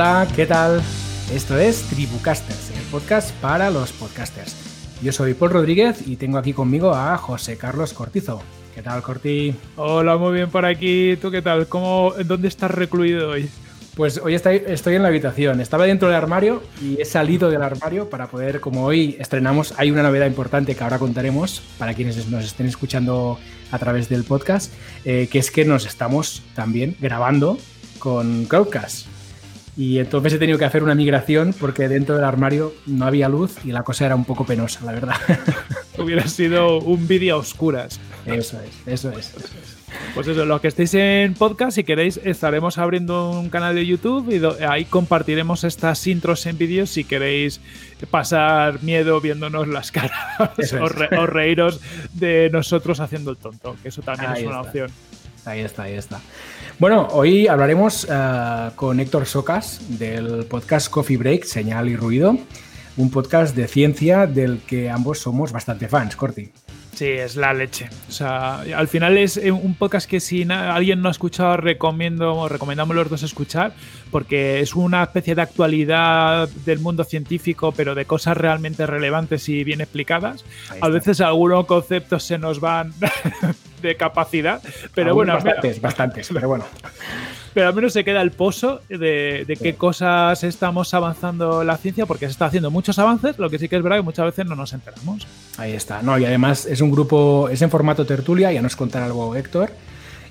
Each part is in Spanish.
Hola, ¿qué tal? Esto es Tribucasters, el podcast para los podcasters. Yo soy Paul Rodríguez y tengo aquí conmigo a José Carlos Cortizo. ¿Qué tal, Corti? Hola, muy bien por aquí. ¿Tú qué tal? ¿Cómo, ¿Dónde estás recluido hoy? Pues hoy estoy, estoy en la habitación. Estaba dentro del armario y he salido del armario para poder, como hoy estrenamos, hay una novedad importante que ahora contaremos para quienes nos estén escuchando a través del podcast, eh, que es que nos estamos también grabando con Crowdcast. Y entonces he tenido que hacer una migración porque dentro del armario no había luz y la cosa era un poco penosa, la verdad. Hubiera sido un vídeo a oscuras. Eso es, eso es. Pues eso, los que estéis en podcast, si queréis, estaremos abriendo un canal de YouTube y ahí compartiremos estas intros en vídeos si queréis pasar miedo viéndonos las caras o, reíros de nosotros haciendo el tonto, que eso también es una opción. Ahí está, ahí está. Bueno, hoy hablaremos eh, con Héctor Socas del podcast Coffee Break, Señal y Ruido, un podcast de ciencia del que ambos somos bastante fans, Corti. Sí, es la leche. O sea, al final es eh, un podcast que si alguien no ha escuchado, recomiendo, recomendamos los dos escuchar, porque es una especie de actualidad del mundo científico, pero de cosas realmente relevantes y bien explicadas. A veces algunos conceptos se nos van de capacidad, pero bueno. Bastantes, bastantes, pero bueno. Pero al menos se queda el pozo de, qué cosas estamos avanzando la ciencia, porque se está haciendo muchos avances, lo que sí que es verdad que muchas veces no nos enteramos. Ahí está. No, y además es un grupo, es en formato tertulia, ya nos contará algo Héctor,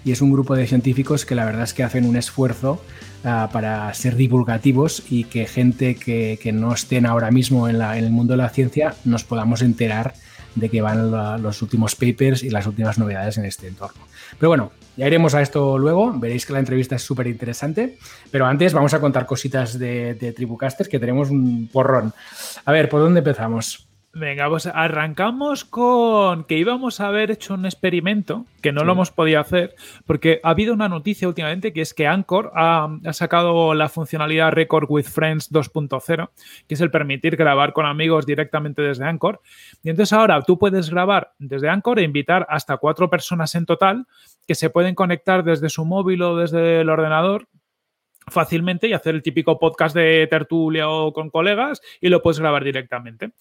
y es un grupo de científicos que la verdad es que hacen un esfuerzo ah, para ser divulgativos y que gente que, no estén ahora mismo en, en el mundo de la ciencia nos podamos enterar de que van los últimos papers y las últimas novedades en este entorno. Pero bueno, ya iremos a esto luego, veréis que la entrevista es súper interesante, pero antes vamos a contar cositas de, de Tribucasters que tenemos un porrón. A ver, ¿por dónde empezamos? Venga, pues arrancamos con que íbamos a haber hecho un experimento, que no lo hemos podido hacer, porque ha habido una noticia últimamente que es que Anchor ha, sacado la funcionalidad Record with Friends 2.0, que es el permitir grabar con amigos directamente desde Anchor. Y entonces ahora tú puedes grabar desde Anchor e invitar hasta cuatro personas en total que se pueden conectar desde su móvil o desde el ordenador fácilmente y hacer el típico podcast de tertulia o con colegas y lo puedes grabar directamente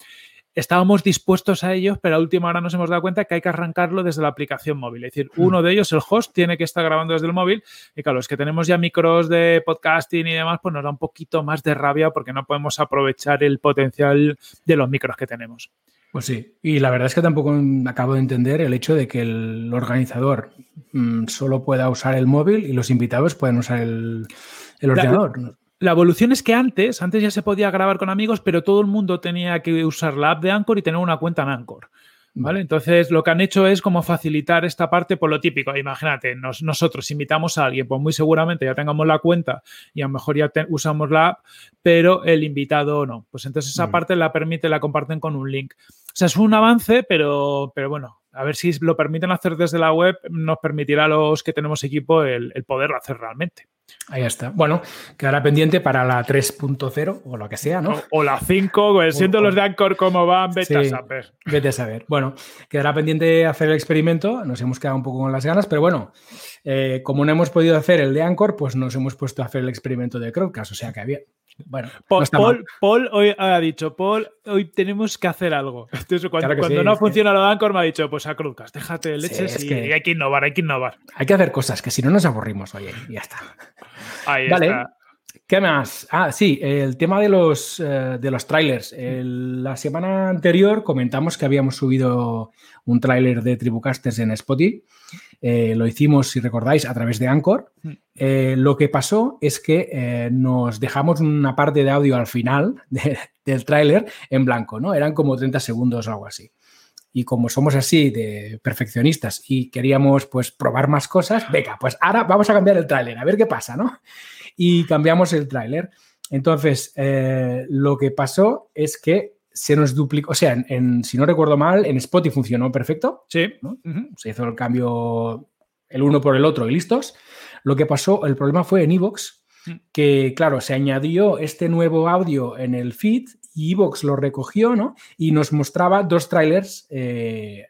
estábamos dispuestos a ellos, pero a última hora nos hemos dado cuenta que hay que arrancarlo desde la aplicación móvil. Es decir, hmm. uno de ellos, el host, tiene que estar grabando desde el móvil. Y claro, los que tenemos ya micros de podcasting y demás, pues nos da un poquito más de rabia porque no podemos aprovechar el potencial de los micros que tenemos. Pues sí, y la verdad es que tampoco acabo de entender el hecho de que el organizador mm, solo pueda usar el móvil y los invitados puedan usar el, ordenador. La evolución es que antes, antes ya se podía grabar con amigos, pero todo el mundo tenía que usar la app de Anchor y tener una cuenta en Anchor. ¿Vale? Entonces, lo que han hecho es como facilitar esta parte por lo típico. Imagínate, nosotros invitamos a alguien, pues muy seguramente ya tengamos la cuenta y a lo mejor ya usamos la app, pero el invitado no. Pues entonces esa mm. parte la permite, la comparten con un link. O sea, es un avance, pero, pero bueno, a ver si lo permiten hacer desde la web, nos permitirá a los que tenemos equipo el, el poderlo hacer realmente. Ahí está. Bueno, quedará pendiente para la 3.0 o lo que sea, ¿no? O, la 5, pues, siento los de Anchor cómo van, vete a saber. Vete a saber. Bueno, quedará pendiente hacer el experimento, nos hemos quedado un poco con las ganas, pero bueno, eh, como no hemos podido hacer el de Anchor, pues nos hemos puesto a hacer el experimento de Crowdcast, o sea que bien. Bueno, Paul, hoy ha dicho, Paul, hoy tenemos que hacer algo. Entonces, cuando, no funciona lo de Anchor, me ha dicho, pues a Crowdcast, déjate de leches y hay que innovar, hay que innovar. Hay que hacer cosas, que si no nos aburrimos, oye, ya está. Ahí vale. ¿Qué más? Ah, sí, el tema de los, eh, de los trailers. la semana anterior comentamos que habíamos subido un tráiler de Tribucasters en Spotify. Eh, lo hicimos, si recordáis, a través de Anchor. Eh, lo que pasó es que nos dejamos una parte de audio al final del tráiler en blanco, ¿no? Eran como 30 segundos o algo así. Y como somos así de perfeccionistas y queríamos pues probar más cosas, venga, pues ahora vamos a cambiar el tráiler, a ver qué pasa, ¿no? Y cambiamos el tráiler. Entonces, eh, lo que pasó es que se nos duplicó, o sea, en, si no recuerdo mal, en Spotify funcionó perfecto. Sí. Se hizo el cambio el uno por el otro y listos. Lo que pasó, el problema fue en Evox, mm. que claro, se añadió este nuevo audio en el feed y Evox lo recogió, ¿no? Y nos mostraba dos trailers, eh,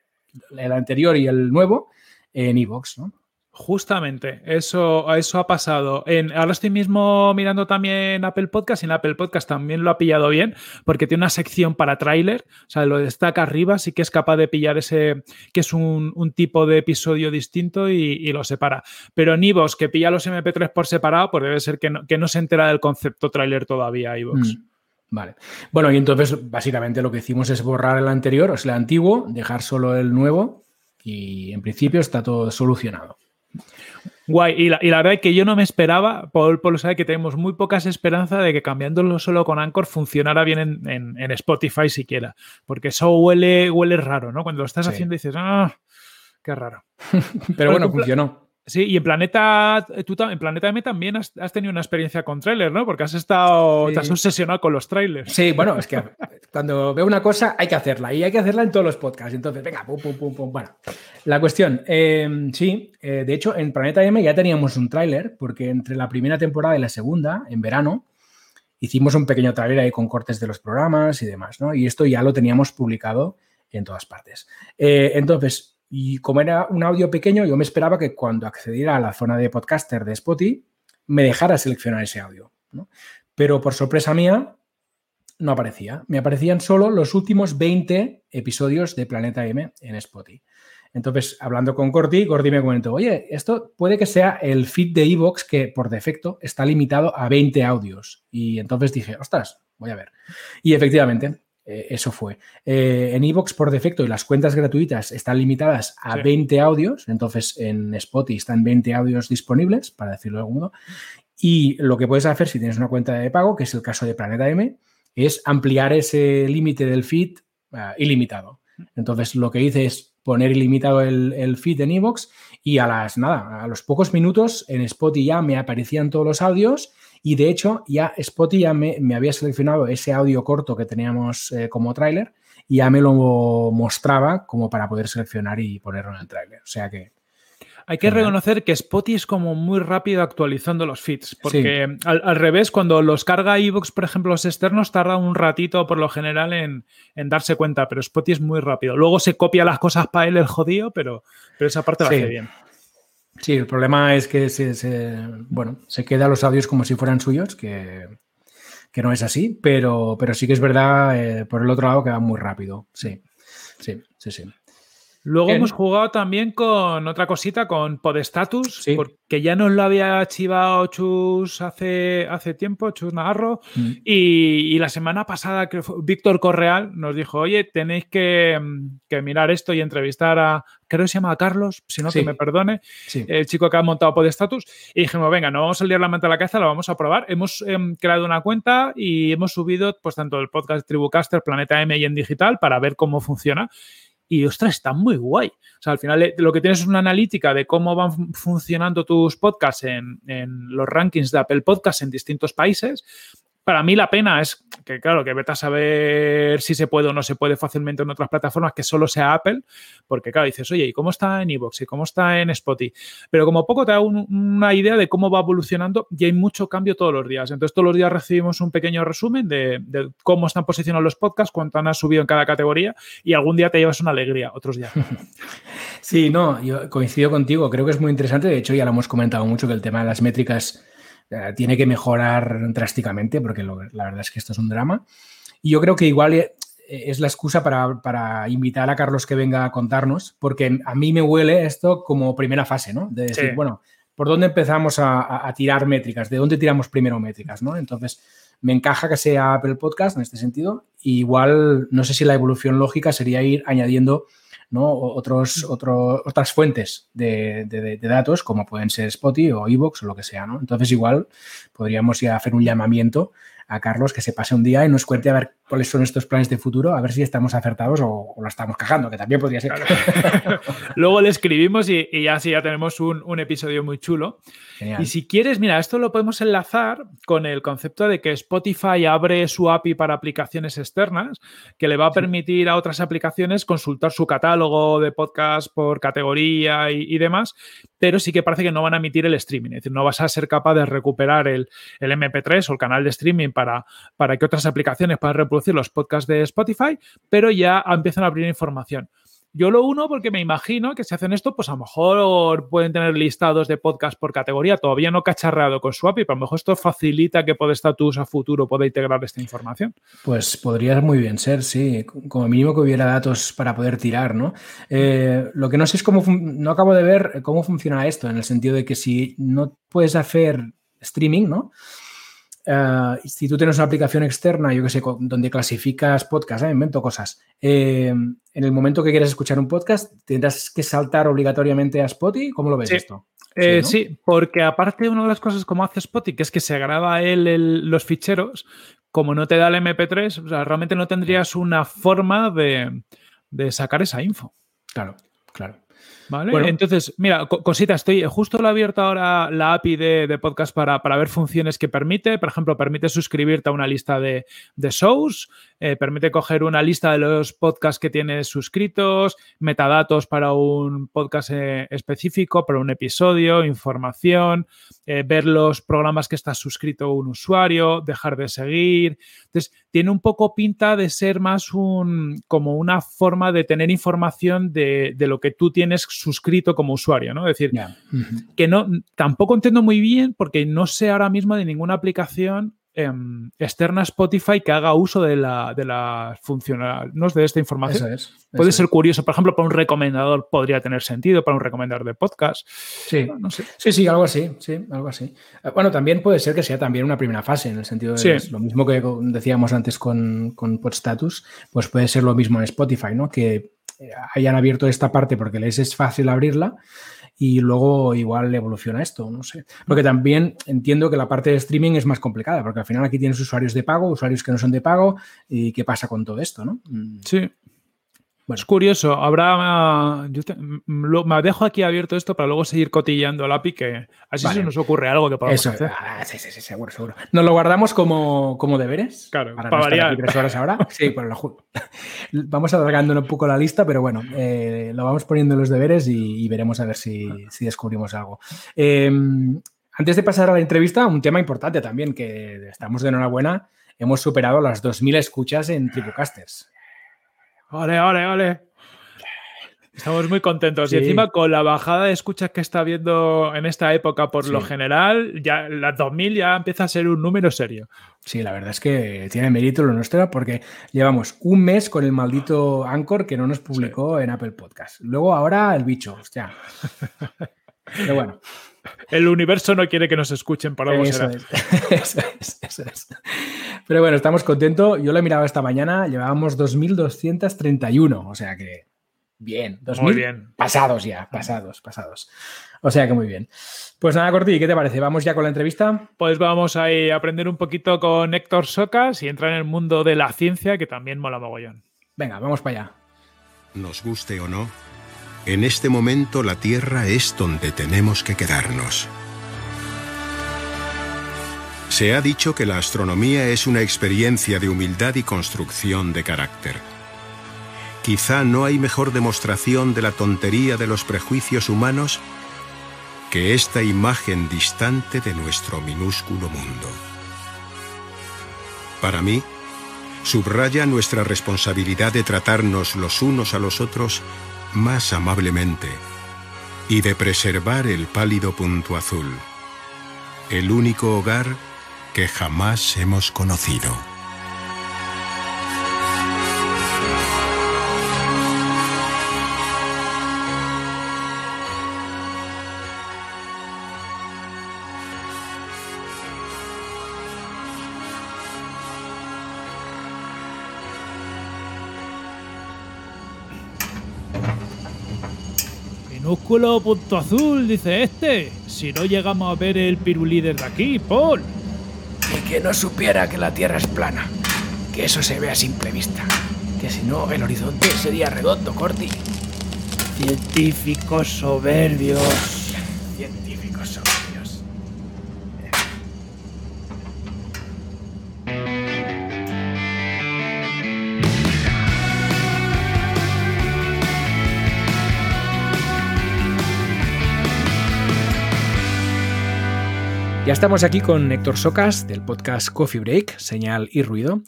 el anterior y el nuevo, en Evox, ¿no? Justamente, eso, eso ha pasado. En, ahora estoy mismo mirando también Apple Podcast y en Apple Podcast también lo ha pillado bien porque tiene una sección para tráiler, o sea, lo destaca arriba, sí que es capaz de pillar ese, que es un, tipo de episodio distinto y, lo separa. Pero en Evox, que pilla los MP3 por separado, pues debe ser que no, se entera del concepto tráiler todavía, Evox. Mm, vale. Bueno, y entonces básicamente lo que hicimos es borrar el anterior, o sea, el antiguo, dejar solo el nuevo y en principio está todo solucionado. Guay, y la, verdad es que yo no me esperaba, Paul, Paul sabe que tenemos muy pocas esperanzas de que cambiándolo solo con Anchor funcionara bien en, Spotify siquiera, porque eso huele, huele raro, ¿no? Cuando lo estás haciendo dices, ah, qué raro. Pero bueno, funcionó. Sí, y en Planeta, tú en Planeta M también has, tenido una experiencia con trailers, ¿no? Porque has estado, te has obsesionado con los trailers. Sí, bueno, es que cuando veo una cosa hay que hacerla y hay que hacerla en todos los podcasts. Entonces, venga, pum, pum, pum, pum. Bueno, la cuestión, em, sí, eh, de hecho, en Planeta M ya teníamos un tráiler, porque entre la primera temporada y la segunda, en verano, hicimos un pequeño tráiler ahí con cortes de los programas y demás, ¿no? Y esto ya lo teníamos publicado en todas partes. Eh, entonces, y como era un audio pequeño, yo me esperaba que cuando accediera a la zona de podcaster de Spotify, me dejara seleccionar ese audio. Pero por sorpresa mía, no aparecía. Me aparecían solo los últimos 20 episodios de Planeta M en Spotify. Entonces, hablando con Gordy, Gordy me comentó, oye, esto puede que sea el feed de Evox que por defecto está limitado a 20 audios. Y entonces dije, ostras, voy a ver. Y efectivamente, eh, eso fue. Eh, en Evox, por defecto, y las cuentas gratuitas están limitadas a 20 audios, entonces en Spotify están 20 audios disponibles, para decirlo de algún modo. Y lo que puedes hacer si tienes una cuenta de pago, que es el caso de Planeta M, es ampliar ese límite del feed ah, ilimitado. Entonces, lo que hice es poner ilimitado el, el feed en Evox y a las, nada, a los pocos minutos en Spotify ya me aparecían todos los audios y de hecho, ya Spotify ya me, había seleccionado ese audio corto que teníamos eh, como tráiler y ya me lo mostraba como para poder seleccionar y ponerlo en el tráiler. O sea que hay que reconocer que Spotify es como muy rápido actualizando los feeds, porque al, revés, cuando los carga iVoox, por ejemplo, los externos, tarda un ratito por lo general en, darse cuenta, pero Spotify es muy rápido. Luego se copia las cosas para él el jodido, pero, pero esa parte la hace bien. Sí, el problema es que se, bueno, se queda los audios como si fueran suyos, que, no es así, pero, pero sí que es verdad, eh, por el otro lado, que va muy rápido. Sí, sí, sí, sí. Luego hemos jugado también con otra cosita, con Podestatus, porque ya nos lo había archivado Chus hace, hace tiempo, Chus Navarro, mm. y, la semana pasada Víctor Correal nos dijo, oye, tenéis que, mirar esto y entrevistar a, creo que se llama Carlos, si no que me perdone, el chico que ha montado Podestatus, y dijimos, venga, no vamos a salir la mente a la cabeza, lo vamos a probar. Hemos em, creado una cuenta y hemos subido pues tanto el podcast Tribucaster, Planeta M y en digital para ver cómo funciona y ostras, está muy guay. O sea, al final eh, lo que tienes es una analítica de cómo van funcionando tus podcasts en, en los rankings de Apple Podcasts en distintos países para mí la pena es que, claro, que vete a saber si se puede o no se puede fácilmente en otras plataformas que solo sea Apple, porque, claro, dices, oye, ¿y cómo está en Evox? ¿Y cómo está en Spotify? Pero como poco te da una idea de cómo va evolucionando y hay mucho cambio todos los días. Entonces, todos los días recibimos un pequeño resumen de, cómo están posicionados los podcasts, cuánto han subido en cada categoría y algún día te llevas una alegría, otros días. Sí, no, yo coincido contigo. Creo que es muy interesante. De hecho, ya lo hemos comentado mucho que el tema de las métricas tiene que mejorar drásticamente porque la verdad es que esto es un drama. Y yo creo que igual eh, es la excusa para, invitar a Carlos que venga a contarnos, porque a mí me huele esto como primera fase, ¿no? De decir, bueno, ¿por dónde empezamos a, tirar métricas? ¿De dónde tiramos primero métricas? ¿no? Entonces, me encaja que sea Apple Podcast en este sentido. igual, no sé si la evolución lógica sería ir añadiendo ¿no? Otros, otras fuentes de, datos, como pueden ser Spotify o Evox o lo que sea. ¿no? Entonces, igual podríamos ya hacer un llamamiento a Carlos que se pase un día y nos cuente a ver cuáles son estos planes de futuro, a ver si estamos acertados o, lo estamos cagando, que también podría ser. Luego le escribimos y, y así ya tenemos un, episodio muy chulo. Y si quieres, mira, esto lo podemos enlazar con el concepto de que Spotify abre su API para aplicaciones externas, que le va a permitir a otras aplicaciones consultar su catálogo de podcast por categoría y, y demás, pero sí que parece que no van a emitir el streaming, es decir, no vas a ser capaz de recuperar el, el MP3 o el canal de streaming para, para que otras aplicaciones puedan reproducir los podcasts de Spotify, pero ya empiezan a abrir información. yo lo uno porque me imagino que si hacen esto, pues a lo mejor pueden tener listados de podcast por categoría. Todavía no cacharreado con Swapy, pero a lo mejor esto facilita que Podestatus a futuro pueda integrar esta información. Pues podría muy bien ser, sí. Como mínimo que hubiera datos para poder tirar, ¿no? Eh, lo que no sé es cómo, no acabo de ver cómo funciona esto, en el sentido de que si no puedes hacer streaming, ¿no? Eh, si tú tienes una aplicación externa, yo que sé, donde clasificas podcast, ¿eh? invento cosas, eh, en el momento que quieres escuchar un podcast, tendrás que saltar obligatoriamente a Spotify. ¿Cómo lo ves esto? Sí, porque aparte una de las cosas como hace Spotify, que es que se graba él los ficheros, como no te da el MP3, realmente no tendrías una forma de, de sacar esa info. Claro, claro. Vale, entonces, mira, cosita, estoy justo lo he abierto ahora la API de, podcast para, ver funciones que permite. Por ejemplo, permite suscribirte a una lista de, shows, eh, permite coger una lista de los podcasts que tienes suscritos, metadatos para un podcast eh, específico, para un episodio, información, eh, ver los programas que está suscrito un usuario, dejar de seguir. Entonces, tiene un poco pinta de ser más un como una forma de tener información de, de lo que tú tienes suscrito como usuario, ¿no? Es decir, que no, tampoco entiendo muy bien porque no sé ahora mismo de ninguna aplicación externa a Spotify que haga uso de la, de la de esta información. Puede ser curioso, por ejemplo, para un recomendador podría tener sentido, para un recomendador de podcast. Sí, no sé. sí, sí, algo así, sí, algo así. Eh, bueno, también puede ser que sea también una primera fase, en el sentido de lo mismo que decíamos antes con, con Podstatus, pues puede ser lo mismo en Spotify, ¿no? Que hayan abierto esta parte porque les es fácil abrirla y luego igual evoluciona esto, no sé. Porque también entiendo que la parte de streaming es más complicada, porque al final aquí tienes usuarios de pago, usuarios que no son de pago, y qué pasa con todo esto, ¿no? Mm. Sí. Bueno. Es curioso, habrá. Yo me dejo aquí abierto esto para luego seguir cotillando el API, que así se nos ocurre algo que podamos hacer. Ah, sí, sí, sí, seguro, seguro. ¿Nos lo guardamos como, como deberes? Claro, para, para variar. tres horas ahora. Sí, pues lo Vamos alargando un poco la lista, pero bueno, eh, lo vamos poniendo en los deberes y, veremos a ver si, si descubrimos algo. Em, antes de pasar a la entrevista, un tema importante también, que estamos de enhorabuena. Hemos superado las 2.000 escuchas en Tribucasters. Ole, ole, ole. Estamos muy contentos. Y encima con la bajada de escuchas que está viendo en esta época, por lo general, ya las 2000 ya empieza a ser un número serio. Sí, la verdad es que tiene mérito lo nuestro porque llevamos un mes con el maldito Anchor que no nos publicó en Apple Podcast. Luego ahora el bicho, hostia. Pero bueno. El universo no quiere que nos escuchen para eso es, eso es, eso es. Pero bueno, estamos contentos. Yo lo he mirado esta mañana, llevábamos 2.231, o sea que bien. 2000 muy bien. Pasados ya, pasados, pasados. O sea que muy bien. Pues nada, Corti, ¿qué te parece? ¿Vamos ya con la entrevista? Pues vamos a aprender un poquito con Héctor Socas y entrar en el mundo de la ciencia, que también mola mogollón. Venga, vamos para allá. Nos guste o no, en este momento la Tierra es donde tenemos que quedarnos. Se ha dicho que la astronomía es una experiencia de humildad y construcción de carácter. Quizá no hay mejor demostración de la tontería de los prejuicios humanos que esta imagen distante de nuestro minúsculo mundo. Para mí, subraya nuestra responsabilidad de tratarnos los unos a los otros más amablemente y de preservar el pálido punto azul, el único hogar que jamás hemos conocido. Minúsculo punto azul, dice este. Si no llegamos a ver el pirulí de aquí, Paul. Y que no supiera que la Tierra es plana. Que eso se ve a simple vista. Que si no, el horizonte sería redondo, Corti. Científicos soberbios. Ya estamos aquí con Héctor Socas del podcast Coffee Break, Señal y Ruido.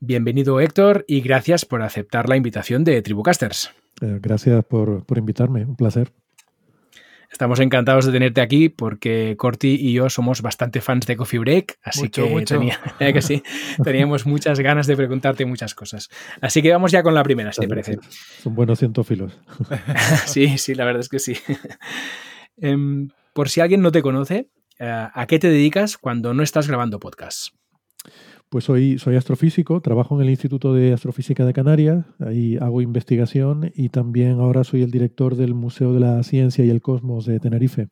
Bienvenido Héctor y gracias por aceptar la invitación de Tribucasters. Eh, gracias por, por invitarme, un placer. Estamos encantados de tenerte aquí porque Corti y yo somos bastante fans de Coffee Break, así que, que sí, teníamos muchas ganas de preguntarte muchas cosas. Así que vamos ya con la primera, si te parece. Son buenos cientófilos. sí, sí, la verdad es que sí. Em, por si alguien no te conoce, eh, ¿a qué te dedicas cuando no estás grabando podcast? Pues soy, soy astrofísico, trabajo en el Instituto de Astrofísica de Canarias, ahí hago investigación y también ahora soy el director del Museo de la Ciencia y el Cosmos de Tenerife.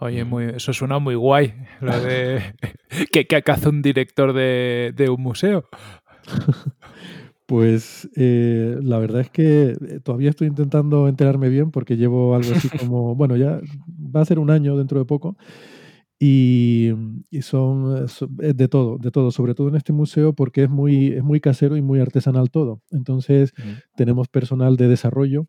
Oye, muy, eso suena muy guay, lo de que, hace un director de, un museo. Pues eh, la verdad es que eh, todavía estoy intentando enterarme bien porque llevo algo así como, bueno, ya va a ser un año dentro de poco y, son, de todo, de todo, sobre todo en este museo porque es muy, es muy casero y muy artesanal todo. Entonces tenemos personal de desarrollo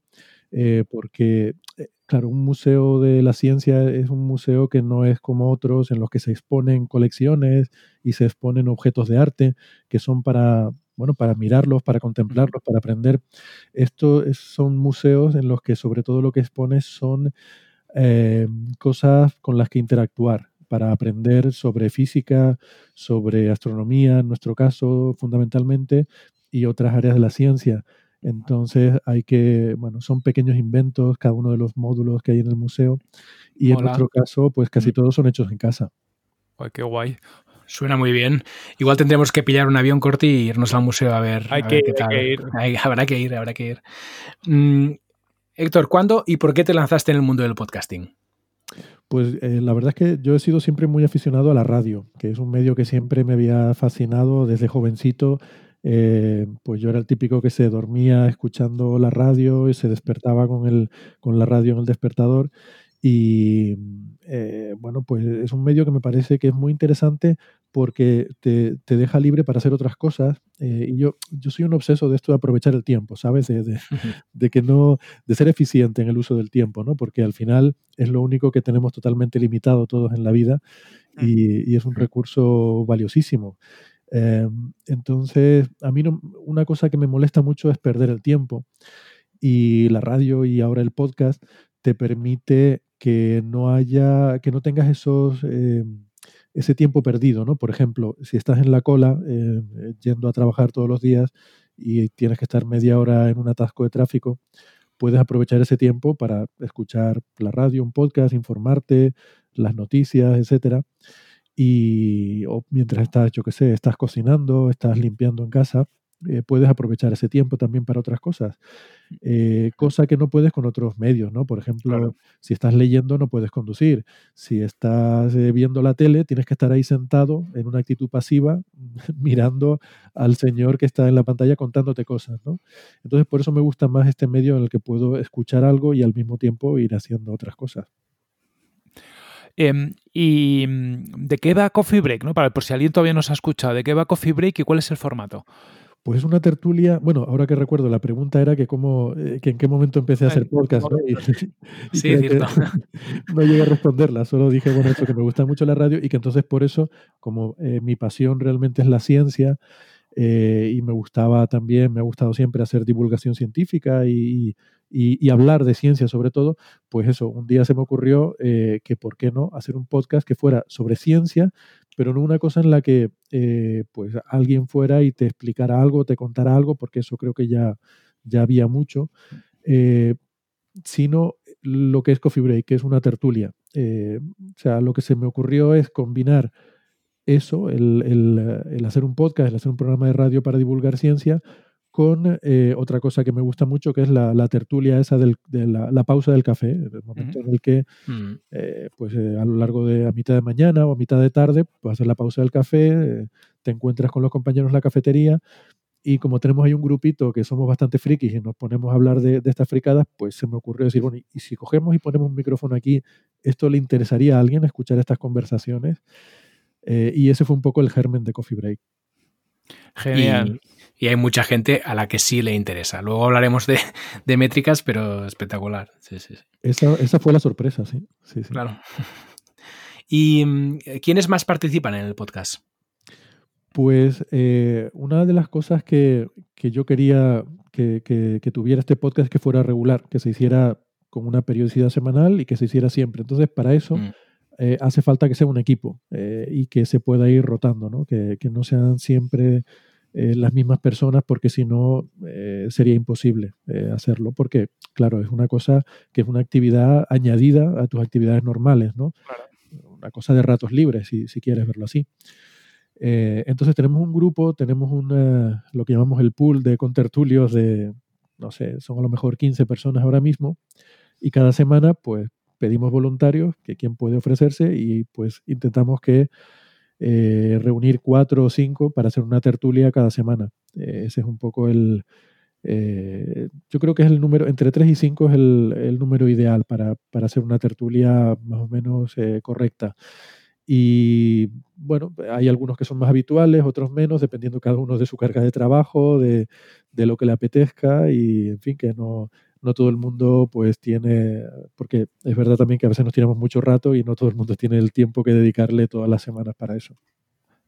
eh, porque, eh, claro, un museo de la ciencia es un museo que no es como otros en los que se exponen colecciones y se exponen objetos de arte que son para, bueno, para mirarlos, para contemplarlos, para aprender. Estos son museos en los que sobre todo lo que expones son eh, cosas con las que interactuar para aprender sobre física, sobre astronomía, en nuestro caso, fundamentalmente, y otras áreas de la ciencia. Entonces hay que, bueno, son pequeños inventos, cada uno de los módulos que hay en el museo, y en nuestro caso, pues casi todos son hechos en casa. Ay, qué guay. Suena muy bien. Igual tendremos que pillar un avión corto y irnos al museo a ver. Hay, que, ir. habrá que ir, habrá que ir. Mm, Héctor, ¿cuándo y por qué te lanzaste en el mundo del podcasting? Pues eh, la verdad es que yo he sido siempre muy aficionado a la radio, que es un medio que siempre me había fascinado desde jovencito. Eh, pues yo era el típico que se dormía escuchando la radio y se despertaba con, el, con la radio en el despertador. Y eh, bueno, pues es un medio que me parece que es muy interesante porque te, deja libre para hacer otras cosas. Eh, y yo, yo soy un obseso de esto de aprovechar el tiempo, ¿sabes? De, que no, de ser eficiente en el uso del tiempo, ¿no? Porque al final es lo único que tenemos totalmente limitado todos en la vida y, es un recurso valiosísimo. Em, entonces, a mí una cosa que me molesta mucho es perder el tiempo. Y la radio y ahora el podcast te permite que no haya, que no tengas esos em, ese tiempo perdido, ¿no? Por ejemplo, si estás en la cola eh, yendo a trabajar todos los días y tienes que estar media hora en un atasco de tráfico, puedes aprovechar ese tiempo para escuchar la radio, un podcast, informarte, las noticias, etcétera. Y o mientras estás, yo qué sé, estás cocinando, estás limpiando en casa, eh, puedes aprovechar ese tiempo también para otras cosas. Eh, cosa que no puedes con otros medios, ¿no? Por ejemplo, si estás leyendo no puedes conducir. Si estás eh, viendo la tele, tienes que estar ahí sentado en una actitud pasiva, mirando al señor que está en la pantalla contándote cosas, ¿no? Entonces, por eso me gusta más este medio en el que puedo escuchar algo y al mismo tiempo ir haciendo otras cosas. Em, ¿Y mm, de qué va Coffee Break? ¿no? Para, por si alguien todavía no se ha escuchado, ¿de qué va Coffee Break y cuál es el formato? Pues es una tertulia, bueno, ahora que recuerdo, la pregunta era que cómo, eh, que en qué momento empecé a hacer podcast, ¿no? sí, es cierto. No llegué a responderla, solo dije, bueno, esto que me gusta mucho la radio y que entonces por eso, como eh, mi pasión realmente es la ciencia eh, y me gustaba también, me ha gustado siempre hacer divulgación científica y, y, hablar de ciencia sobre todo, pues eso, un día se me ocurrió que, ¿por qué no?, hacer un podcast que fuera sobre ciencia, pero no una cosa en la que eh, pues alguien fuera y te explicara algo, te contara algo, porque eso creo que ya, ya había mucho, eh, sino lo que es Coffee Break, que es una tertulia. Eh, o sea, lo que se me ocurrió es combinar eso, el, el, hacer un podcast, el hacer un programa de radio para divulgar ciencia, con eh, otra cosa que me gusta mucho, que es la, tertulia esa de la, pausa del café, el momento en el que, mm. eh, pues eh, a lo largo de a mitad de mañana o a mitad de tarde, pues hacer la pausa del café, te encuentras con los compañeros en la cafetería y como tenemos ahí un grupito que somos bastante frikis y nos ponemos a hablar de, estas fricadas, pues se me ocurrió decir, bueno, y si cogemos y ponemos un micrófono aquí, ¿esto le interesaría a alguien escuchar estas conversaciones? y ese fue un poco el germen de Coffee Break. Genial y hay mucha gente a la que sí le interesa. Luego hablaremos de, métricas, pero espectacular. Esa, fue la sorpresa, sí. Claro. ¿Y mm, quiénes más participan en el podcast? Pues eh, una de las cosas que, yo quería que, tuviera este podcast es que fuera regular, que se hiciera con una periodicidad semanal y que se hiciera siempre. Entonces, para eso mm. eh, hace falta que sea un equipo eh, y que se pueda ir rotando, ¿no? Que, no sean siempre las mismas personas, porque si no sería imposible hacerlo. Porque, claro, es una cosa que es una actividad añadida a tus actividades normales, ¿no? Una cosa de ratos libres, si, si quieres verlo así. Eh, entonces tenemos un grupo, tenemos una, lo que llamamos el pool de contertulios de, no sé, son a lo mejor 15 personas ahora mismo, y cada semana pues pedimos voluntarios, que quien puede ofrecerse, y pues intentamos que eh, reunir cuatro o cinco para hacer una tertulia cada semana. Eh, ese es un poco el... yo creo que es el número, entre 3 y 5 es el, el número ideal para, para, hacer una tertulia más o menos correcta. Y bueno, hay algunos que son más habituales, otros menos, dependiendo cada uno de su carga de trabajo, de, de lo que le apetezca y en fin, que no, no todo el mundo pues tiene, porque es verdad también que a veces nos tiramos mucho rato y no todo el mundo tiene el tiempo que dedicarle todas las semanas para eso.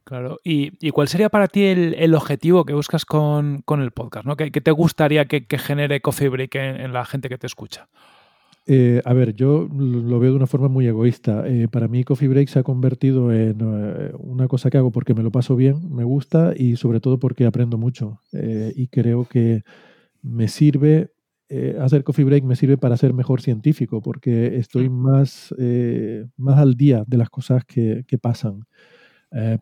Claro, ¿y, y cuál sería para ti el, el objetivo que buscas con, con, el podcast? ¿no? ¿Qué, te gustaría que, que genere Coffee Break en, la gente que te escucha? Eh, a ver, yo lo veo de una forma muy egoísta. Eh, para mí Coffee Break se ha convertido en eh, una cosa que hago porque me lo paso bien, me gusta y sobre todo porque aprendo mucho. y creo que me sirve, hacer Coffee Break me sirve para ser mejor científico porque estoy más, más al día de las cosas que, que pasan.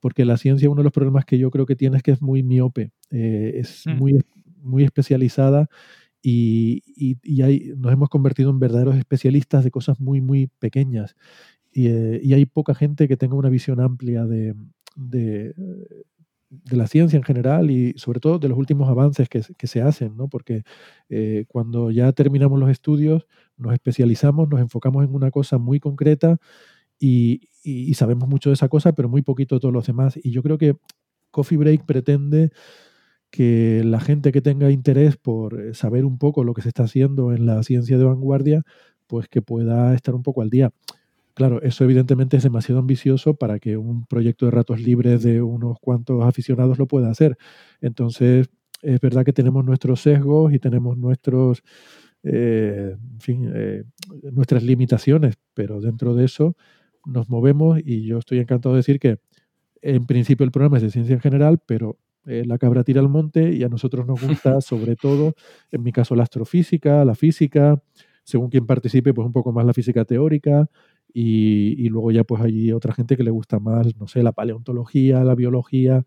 porque la ciencia, uno de los problemas que yo creo que tiene es que es muy miope, es mm. muy, muy especializada y, nos hemos convertido en verdaderos especialistas de cosas muy, muy pequeñas. Eh, y, hay poca gente que tenga una visión amplia de, de, la ciencia en general y sobre todo de los últimos avances que, se hacen, ¿no? porque eh, cuando ya terminamos los estudios, nos especializamos, nos enfocamos en una cosa muy concreta y, y sabemos mucho de esa cosa, pero muy poquito de todos los demás. Y yo creo que Coffee Break pretende que la gente que tenga interés por eh, saber un poco lo que se está haciendo en la ciencia de vanguardia, pues que pueda estar un poco al día. Claro, eso evidentemente es demasiado ambicioso para que un proyecto de ratos libres de unos cuantos aficionados lo pueda hacer. Entonces, es verdad que tenemos nuestros sesgos y tenemos nuestros, eh, en fin, eh, nuestras limitaciones, pero dentro de eso nos movemos y yo estoy encantado de decir que en principio el programa es de ciencia en general, pero eh, la cabra tira al monte y a nosotros nos gusta sobre todo, en mi caso, la astrofísica, la física, según quien participe, pues un poco más la física teórica y, luego ya pues hay otra gente que le gusta más, no sé, la paleontología, la biología,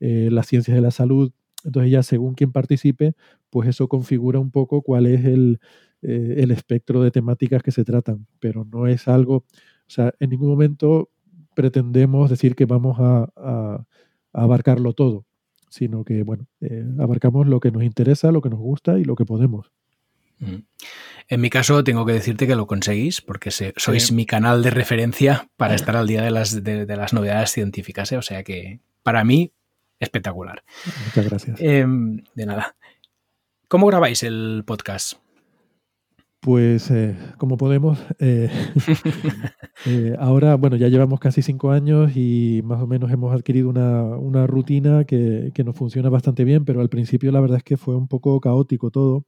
eh, las ciencias de la salud. Entonces ya según quien participe, pues eso configura un poco cuál es el, eh, el espectro de temáticas que se tratan, pero no es algo, o sea, en ningún momento pretendemos decir que vamos a abarcarlo todo sino que, bueno, eh, abarcamos lo que nos interesa, lo que nos gusta y lo que podemos. En mi caso, tengo que decirte que lo conseguís porque sois mi canal de referencia para estar al día de las, de, las novedades científicas. ¿eh? O sea que, para mí, espectacular. Muchas gracias. Em, de nada. ¿Cómo grabáis el podcast? Pues eh, como podemos, eh, eh, ahora, bueno, ya llevamos casi cinco años y más o menos hemos adquirido una, rutina que, nos funciona bastante bien, pero al principio la verdad es que fue un poco caótico todo.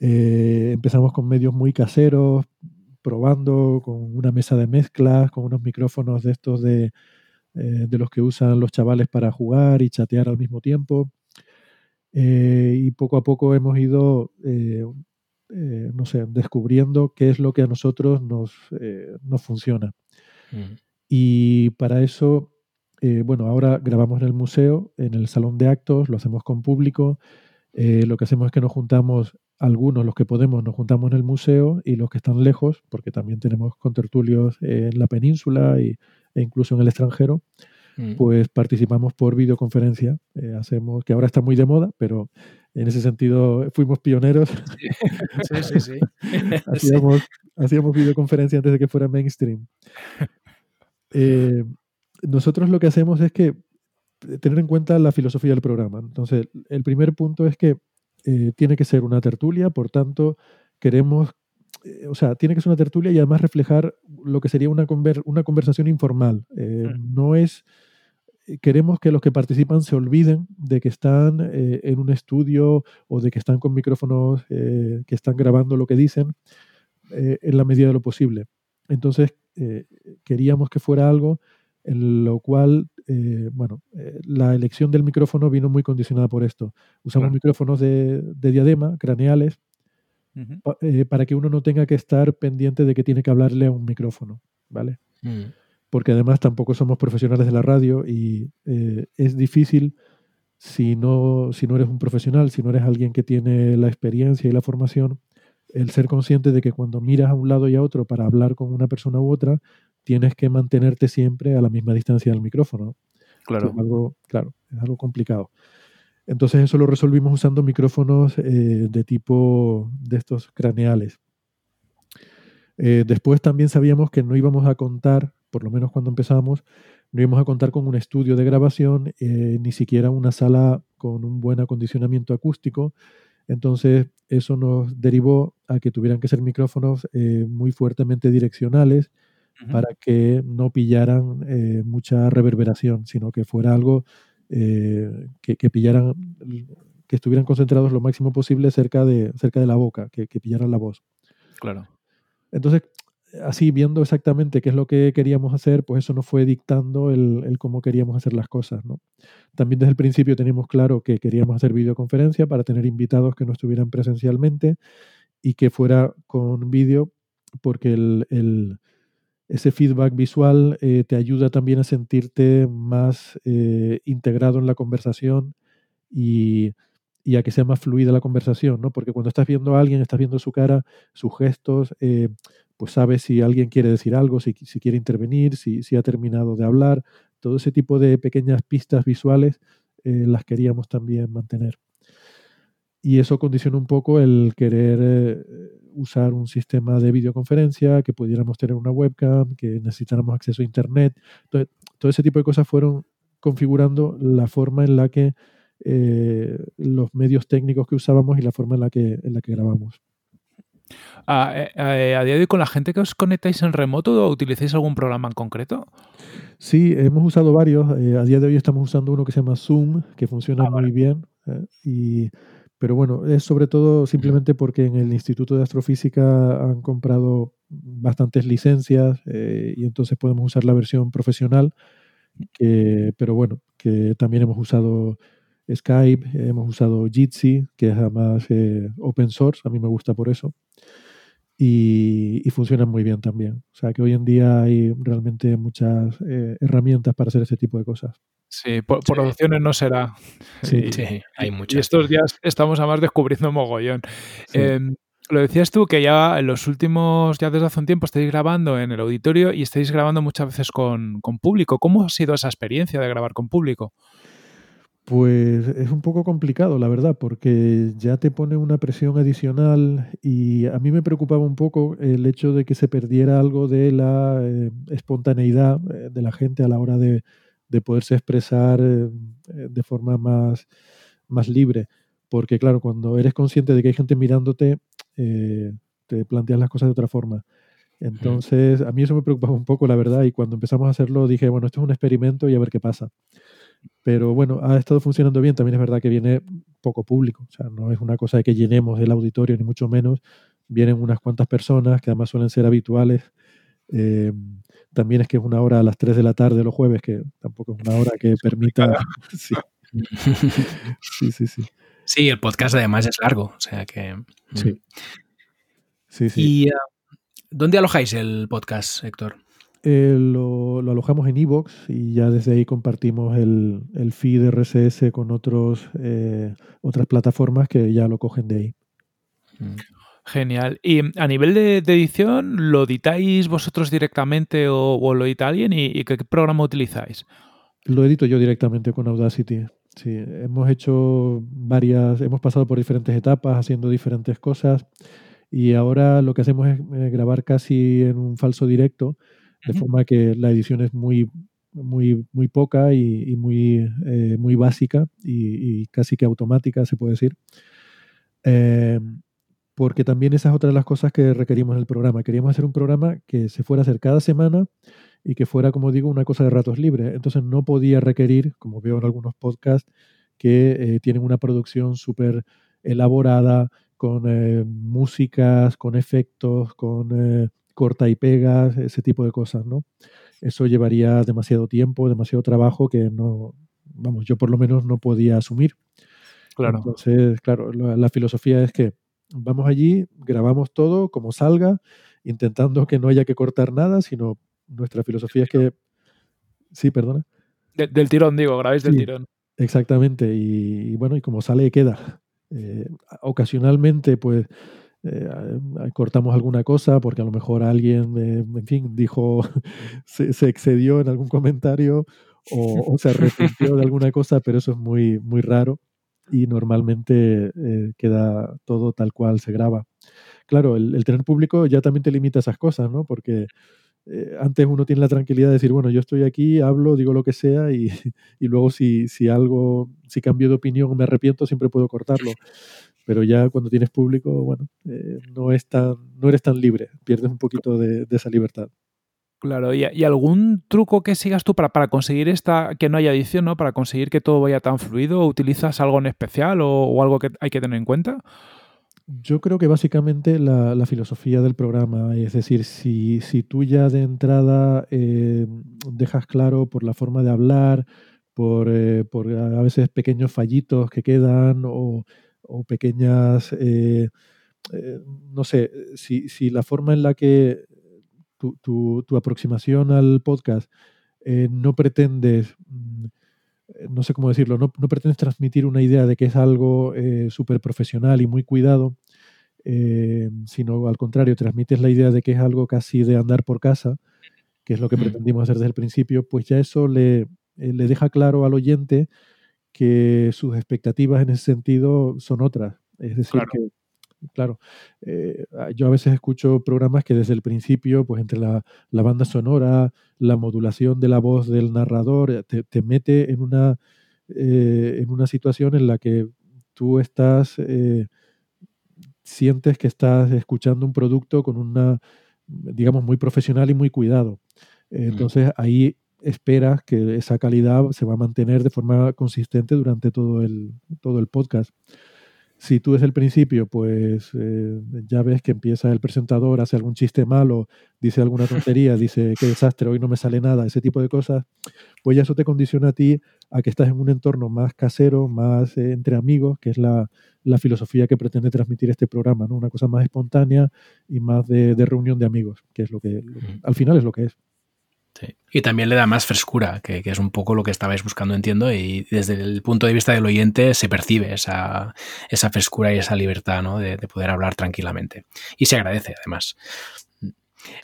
Empezamos con medios muy caseros, probando con una mesa de mezclas, con unos micrófonos de estos de, de los que usan los chavales para jugar y chatear al mismo tiempo. y poco a poco hemos ido eh, no sé, descubriendo qué es lo que a nosotros nos, eh, funciona. Y para eso, eh, bueno, ahora grabamos en el museo, en el salón de actos, lo hacemos con público. lo que hacemos es que nos juntamos, algunos, los que podemos, nos juntamos en el museo y los que están lejos, porque también tenemos contertulios en la península y, e incluso en el extranjero, mm. pues participamos por videoconferencia. hacemos, que ahora está muy de moda, pero en ese sentido fuimos pioneros. Sí, sí, sí. hacíamos, videoconferencia antes de que fuera mainstream. Eh, nosotros lo que hacemos es que eh, tener en cuenta la filosofía del programa. Entonces, el primer punto es que eh, tiene que ser una tertulia, por tanto, queremos, o sea, tiene que ser una tertulia y además reflejar lo que sería una, una conversación informal. Mm. No es queremos que los que participan se olviden de que están eh, en un estudio o de que están con micrófonos que están grabando lo que dicen en la medida de lo posible. Entonces, queríamos que fuera algo en lo cual, bueno, la elección del micrófono vino muy condicionada por esto. Usamos micrófonos de, diadema, craneales, para que uno no tenga que estar pendiente de que tiene que hablarle a un micrófono, ¿vale? Mm porque además tampoco somos profesionales de la radio y eh, es difícil si no, si no eres un profesional, si no eres alguien que tiene la experiencia y la formación, el ser consciente de que cuando miras a un lado y a otro para hablar con una persona u otra, tienes que mantenerte siempre a la misma distancia del micrófono. Claro. Es algo, claro, es algo complicado. Entonces eso lo resolvimos usando micrófonos eh, de tipo de estos craneales. Eh, después también sabíamos que no íbamos a contar por lo menos cuando empezamos, no íbamos a contar con un estudio de grabación, eh, ni siquiera una sala con un buen acondicionamiento acústico. Entonces, eso nos derivó a que tuvieran que ser micrófonos muy fuertemente direccionales para que no pillaran eh, mucha reverberación, sino que fuera algo que, pillaran, que estuvieran concentrados lo máximo posible cerca de, cerca de la boca, que, que pillaran la voz. Claro. Entonces, así viendo exactamente qué es lo que queríamos hacer, pues eso nos fue dictando el, cómo queríamos hacer las cosas. ¿no? También desde el principio teníamos claro que queríamos hacer videoconferencia para tener invitados que no estuvieran presencialmente y que fuera con vídeo, porque el, ese feedback visual eh, te ayuda también a sentirte más eh, integrado en la conversación y, y, a que sea más fluida la conversación, ¿no? Porque cuando estás viendo a alguien, estás viendo su cara, sus gestos, eh, pues sabe si alguien quiere decir algo, si, quiere intervenir, si, ha terminado de hablar. Todo ese tipo de pequeñas pistas visuales eh, las queríamos también mantener. Y eso condiciona un poco el querer eh, usar un sistema de videoconferencia, que pudiéramos tener una webcam, que necesitáramos acceso a Internet. todo ese tipo de cosas fueron configurando la forma en la que eh, los medios técnicos que usábamos y la forma en la que, en la que grabamos. Eh, eh, a, día de hoy, con la gente que os conectáis en remoto, ¿o utilizáis algún programa en concreto? Sí, hemos usado varios. A día de hoy estamos usando uno que se llama Zoom, que funciona ah, muy bien. y, pero bueno, es sobre todo simplemente porque en el Instituto de Astrofísica han comprado bastantes licencias y entonces podemos usar la versión profesional. pero bueno, que también hemos usado Skype, hemos usado Jitsi, que es además open source, a mí me gusta por eso y, funcionan muy bien también. O sea que hoy en día hay realmente muchas eh, herramientas para hacer ese tipo de cosas. Sí, por, opciones no será. Sí, hay muchas. Y estos días estamos además descubriendo mogollón. Em, lo decías tú que ya en los últimos, ya desde hace un tiempo estáis grabando en el auditorio y estáis grabando muchas veces con, con público. ¿Cómo ha sido esa experiencia de grabar con público? Pues es un poco complicado, la verdad, porque ya te pone una presión adicional y a mí me preocupaba un poco el hecho de que se perdiera algo de la eh, espontaneidad eh, de la gente a la hora de, poderse expresar eh, de forma más, más libre. Porque claro, cuando eres consciente de que hay gente mirándote, te planteas las cosas de otra forma. Entonces, a mí eso me preocupaba un poco, la verdad, y cuando empezamos a hacerlo dije, bueno, esto es un experimento y a ver qué pasa. Pero bueno, ha estado funcionando bien. También es verdad que viene poco público. O sea, no es una cosa de que llenemos el auditorio, ni mucho menos. Vienen unas cuantas personas que además suelen ser habituales. Eh, también es que es una hora a las 3 de la tarde los jueves, que tampoco es una hora que permita. sí. sí, sí, sí. el podcast además es largo, o sea que. Mm. Sí. Sí, sí. ¿Y uh, dónde alojáis el podcast, Héctor? Eh, lo, alojamos en Evox y ya desde ahí compartimos el, el feed RSS con otros, eh, otras plataformas que ya lo cogen de ahí. Mm. Genial. Y a nivel de, edición, ¿lo editáis vosotros directamente o, lo edita alguien? ¿Y, qué programa utilizáis? Lo edito yo directamente con Audacity. Sí, hemos hecho varias, hemos pasado por diferentes etapas haciendo diferentes cosas y ahora lo que hacemos es eh, grabar casi en un falso directo de forma que la edición es muy, muy, muy poca y, muy, eh, muy básica y, casi que automática, se puede decir. Em, porque también esa es otra de las cosas que requerimos en el programa. Queríamos hacer un programa que se fuera a hacer cada semana y que fuera, como digo, una cosa de ratos libres. Entonces no podía requerir, como veo en algunos podcasts, que eh, tienen una producción súper elaborada, con eh, músicas, con efectos, con eh, corta y pegas, ese tipo de cosas, ¿no? Eso llevaría demasiado tiempo, demasiado trabajo que no, vamos, yo por lo menos no podía asumir. Claro. Entonces, claro, la, la filosofía es que vamos allí, grabamos todo como salga, intentando que no haya que cortar nada, sino nuestra filosofía es que... Sí, perdona. De- del tirón, digo, grabáis del Sí. tirón. Exactamente, y, y bueno, y como sale, queda. Eh, ocasionalmente, pues, eh, eh, cortamos alguna cosa porque a lo mejor alguien, eh, en fin, dijo, se, se excedió en algún comentario o, o se arrepintió de alguna cosa, pero eso es muy, muy raro y normalmente eh, queda todo tal cual se graba. Claro, el, el tener público ya también te limita esas cosas, ¿no? Porque eh, antes uno tiene la tranquilidad de decir, bueno, yo estoy aquí, hablo, digo lo que sea y, y luego si, si algo, si cambio de opinión o me arrepiento, siempre puedo cortarlo. Pero ya cuando tienes público, bueno, eh, no, es tan, no eres tan libre, pierdes un poquito de, de esa libertad. Claro, ¿y, algún truco que sigas tú para, para conseguir esta, que no haya edición, ¿no? Para conseguir que todo vaya tan fluido, ¿utilizas algo en especial o, algo que hay que tener en cuenta? Yo creo que básicamente la, filosofía del programa, es decir, si, si tú ya de entrada eh, dejas claro por la forma de hablar, por, eh, por a veces pequeños fallitos que quedan o, o pequeñas, eh, no sé, si, si la forma en la que tu, tu, tu aproximación al podcast eh, no pretendes, mm, eh, no sé cómo decirlo, no, no pretendes transmitir una idea de que es algo eh, súper profesional y muy cuidado, eh, sino al contrario, transmites la idea de que es algo casi de andar por casa, que es lo que pretendimos hacer desde el principio, pues ya eso le, le deja claro al oyente que sus expectativas en ese sentido son otras. Es decir, Claro. que, claro, eh, yo a veces escucho programas que desde el principio, pues entre la, la banda sonora, la modulación de la voz del narrador, eh, te, te mete en una, eh, en una situación en la que tú estás, eh, sientes que estás escuchando un producto con una, digamos, muy profesional y muy cuidado. Entonces ahí esperas que esa calidad se va a mantener de forma consistente durante todo el, todo el podcast. Si tú desde el principio, pues eh, ya ves que empieza el presentador, hace algún chiste malo, dice alguna tontería, dice qué desastre, hoy no me sale nada, ese tipo de cosas, pues ya eso te condiciona a ti a que estás en un entorno más casero, más eh, entre amigos, que es la, la, filosofía que pretende transmitir este programa, ¿no? Una cosa más espontánea y más de, de reunión de amigos, que es lo que, lo, al final es lo que es. Sí. Y también le da más frescura, que, que, es un poco lo que estabais buscando, entiendo, y desde el punto de vista del oyente se percibe esa, esa frescura y esa libertad ¿no? de, de, poder hablar tranquilamente. Y se agradece, además. Sí.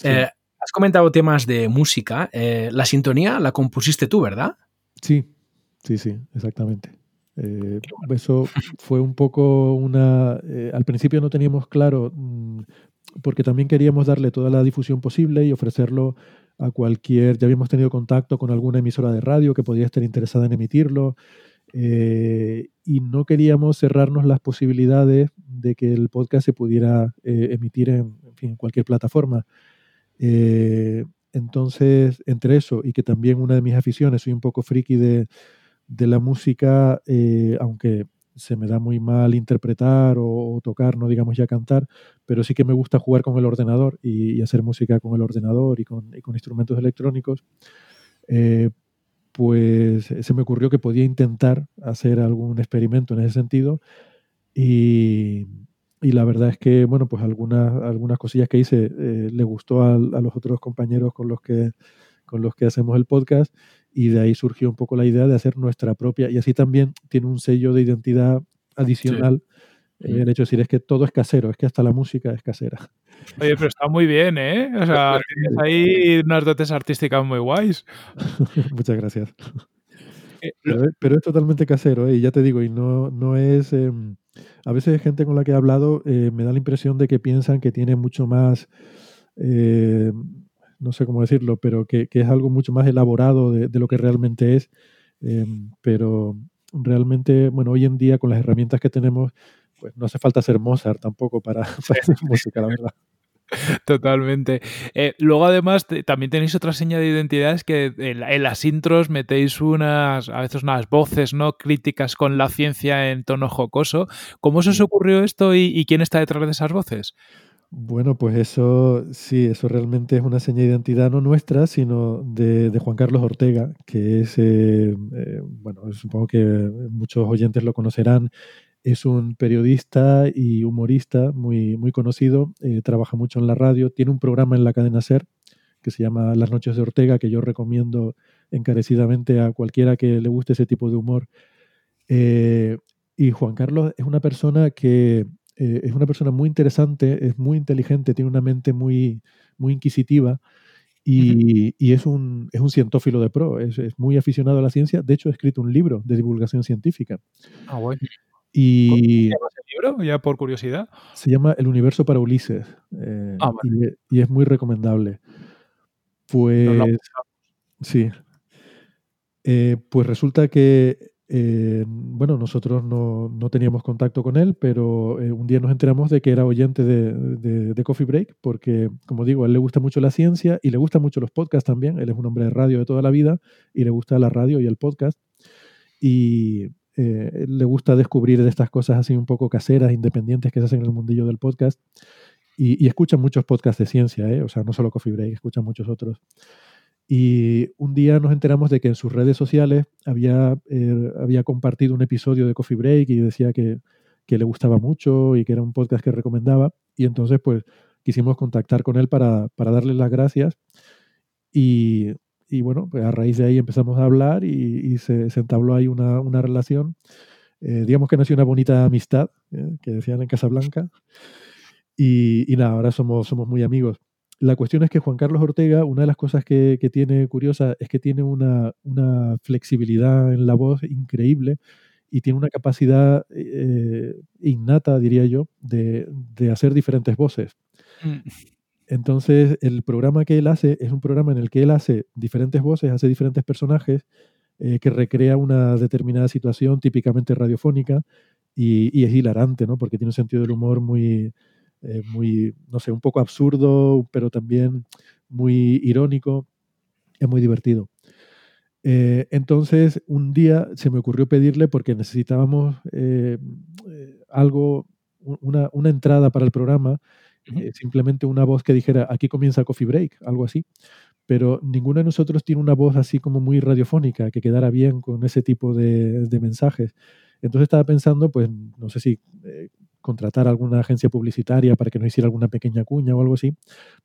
Eh, has comentado temas de música. Eh, la sintonía la compusiste tú, ¿verdad? Sí, sí, sí, exactamente. Eh, eso fue un poco una... Al principio no teníamos claro, mmm, porque también queríamos darle toda la difusión posible y ofrecerlo a cualquier, ya habíamos tenido contacto con alguna emisora de radio que podría estar interesada en emitirlo eh, y no queríamos cerrarnos las posibilidades de que el podcast se pudiera eh, emitir en, cualquier plataforma. Eh, entonces, entre eso y que también una de mis aficiones, soy un poco friki de, de la música, aunque se me da muy mal interpretar o, tocar, no digamos ya cantar, pero sí que me gusta jugar con el ordenador y, hacer música con el ordenador y con, instrumentos electrónicos, eh, pues se me ocurrió que podía intentar hacer algún experimento en ese sentido y, y la verdad es que, bueno, pues algunas, algunas cosillas que hice eh, le gustó a, a, los otros compañeros con los que con los que hacemos el podcast y de ahí surgió un poco la idea de hacer nuestra propia y así también tiene un sello de identidad adicional. Sí. Eh, el hecho de decir es que todo es casero, es que hasta la música es casera. Oye, pero está muy bien, ¿eh? O sea, tienes ahí unas dotes artísticas muy guays. Muchas gracias. Eh, pero, pero, es totalmente casero, ¿eh? y ya te digo, y no, no es... Eh, a veces gente con la que he hablado eh, me da la impresión de que piensan que tiene mucho más no sé cómo decirlo, pero que, que es algo mucho más elaborado de, de lo que realmente es. Eh, pero realmente, bueno, hoy en día con las herramientas que tenemos, pues no hace falta ser Mozart tampoco para, para hacer música, la verdad. Totalmente. Eh, luego, además, también tenéis otra seña de identidad, es que en, las intros metéis unas, a veces unas voces, ¿no? Críticas con la ciencia en tono jocoso. ¿Cómo se os ocurrió esto y, quién está detrás de esas voces? Bueno, pues eso sí, eso realmente es una seña de identidad no nuestra, sino de, Juan Carlos Ortega, que es, eh, eh, bueno, supongo que muchos oyentes lo conocerán, es un periodista y humorista muy, muy conocido, eh, trabaja mucho en la radio, tiene un programa en la cadena SER que se llama Las noches de Ortega, que yo recomiendo encarecidamente a cualquiera que le guste ese tipo de humor. Eh, y Juan Carlos es una persona que eh, es una persona muy interesante, es muy inteligente, tiene una mente muy, muy inquisitiva y, y es, un, es un cientófilo de pro, es, es, muy aficionado a la ciencia. De hecho, ha escrito un libro de divulgación científica. Ah, bueno. Y ¿Cómo se llama ese libro? Ya por curiosidad. Se llama El universo para Ulises. Eh, ah, y, es muy recomendable. Pues. sí. Eh, pues resulta que. Eh, bueno, nosotros no, no, teníamos contacto con él, pero un día nos enteramos de que era oyente de, de, Coffee Break, porque, como digo, a él le gusta mucho la ciencia y le gustan mucho los podcasts también. Él es un hombre de radio de toda la vida y le gusta la radio y el podcast. Y, eh, le gusta descubrir de estas cosas así un poco caseras, independientes que se hacen en el mundillo del podcast. Y, y escucha muchos podcasts de ciencia, ¿eh? o sea, no solo Coffee Break, escucha muchos otros. Y un día nos enteramos de que en sus redes sociales había, eh, había compartido un episodio de Coffee Break y decía que, que, le gustaba mucho y que era un podcast que recomendaba. Y entonces, pues, quisimos contactar con él para, para darle las gracias. Y y bueno, pues a raíz de ahí empezamos a hablar y, se, entabló ahí una, una relación. Eh, digamos que nació una bonita amistad, eh, que decían en Casablanca. Y, y nada, ahora somos, somos muy amigos. La cuestión es que Juan Carlos Ortega, una de las cosas que, que tiene curiosa es que tiene una, una, flexibilidad en la voz increíble y tiene una capacidad eh, innata, diría yo, de, de hacer diferentes voces. Mm. Entonces, el programa que él hace es un programa en el que él hace diferentes voces, hace diferentes personajes, eh, que recrea una determinada situación típicamente radiofónica y, es hilarante, ¿no? Porque tiene un sentido del humor muy, eh, muy, no sé, un poco absurdo, pero también muy irónico. Es muy divertido. Eh, entonces, un día se me ocurrió pedirle, porque necesitábamos algo, una, una entrada para el programa, eh, simplemente una voz que dijera, aquí comienza Coffee Break, algo así. Pero ninguno de nosotros tiene una voz así como muy radiofónica, que quedara bien con ese tipo de, mensajes. Entonces estaba pensando, pues, no sé si eh, contratar alguna agencia publicitaria para que nos hiciera alguna pequeña cuña o algo así.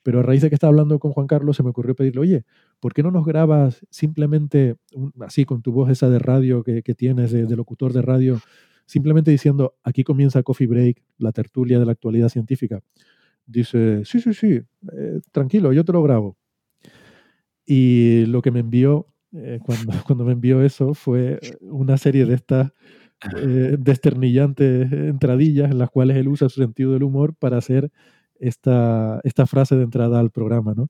Pero a raíz de que estaba hablando con Juan Carlos, se me ocurrió pedirle, oye, ¿por qué no nos grabas simplemente así con tu voz esa de radio que, tienes, de, de, locutor de radio, simplemente diciendo, aquí comienza Coffee Break, la tertulia de la actualidad científica? dice, sí, sí, sí, eh, tranquilo, yo te lo grabo. Y lo que me envió, eh, cuando, cuando me envió eso, fue una serie de estas eh, desternillantes entradillas en las cuales él usa su sentido del humor para hacer esta, esta frase de entrada al programa, ¿no?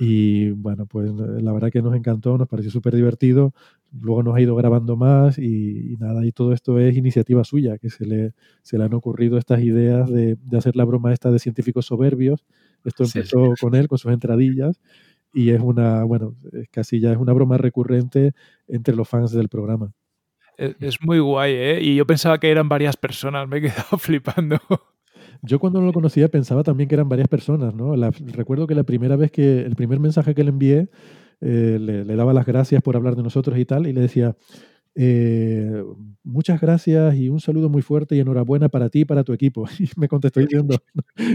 Y bueno, pues la verdad que nos encantó, nos pareció súper divertido. Luego nos ha ido grabando más y, nada, y todo esto es iniciativa suya, que se le, se le han ocurrido estas ideas de, de hacer la broma esta de científicos soberbios. Esto empezó con él, con sus entradillas, y es una, bueno, casi ya es una broma recurrente entre los fans del programa. Es, muy guay, ¿eh? Y yo pensaba que eran varias personas, me he quedado flipando. Yo cuando no lo conocía pensaba también que eran varias personas, ¿no? recuerdo que la primera vez que, el primer mensaje que le envié, eh, le, daba las gracias por hablar de nosotros y tal, y le decía, eh, muchas gracias y un saludo muy fuerte y enhorabuena para ti y para tu equipo. Y me contestó diciendo,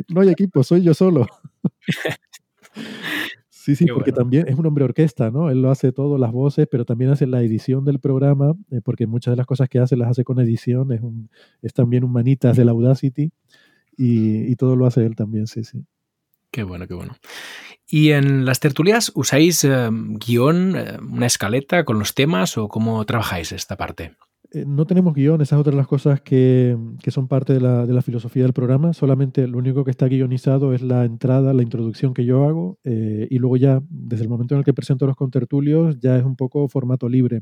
no hay equipo, soy yo solo. Sí, sí, porque también es un hombre orquesta, ¿no? Él lo hace todo, las voces, pero también hace la edición del programa, eh, porque muchas de las cosas que hace las hace con edición, es, un, es también un manitas del Audacity y, todo lo hace él también, sí, sí. Qué bueno, qué bueno. ¿Y en las tertulias usáis eh, guion, eh, una escaleta con los temas o cómo trabajáis esta parte? Eh, no tenemos guion, esas otras las cosas que, que son parte de la, de la, filosofía del programa. Solamente lo único que está guionizado es la entrada, la introducción que yo hago y luego ya, desde el momento en el que presento los contertulios, ya es un poco formato libre.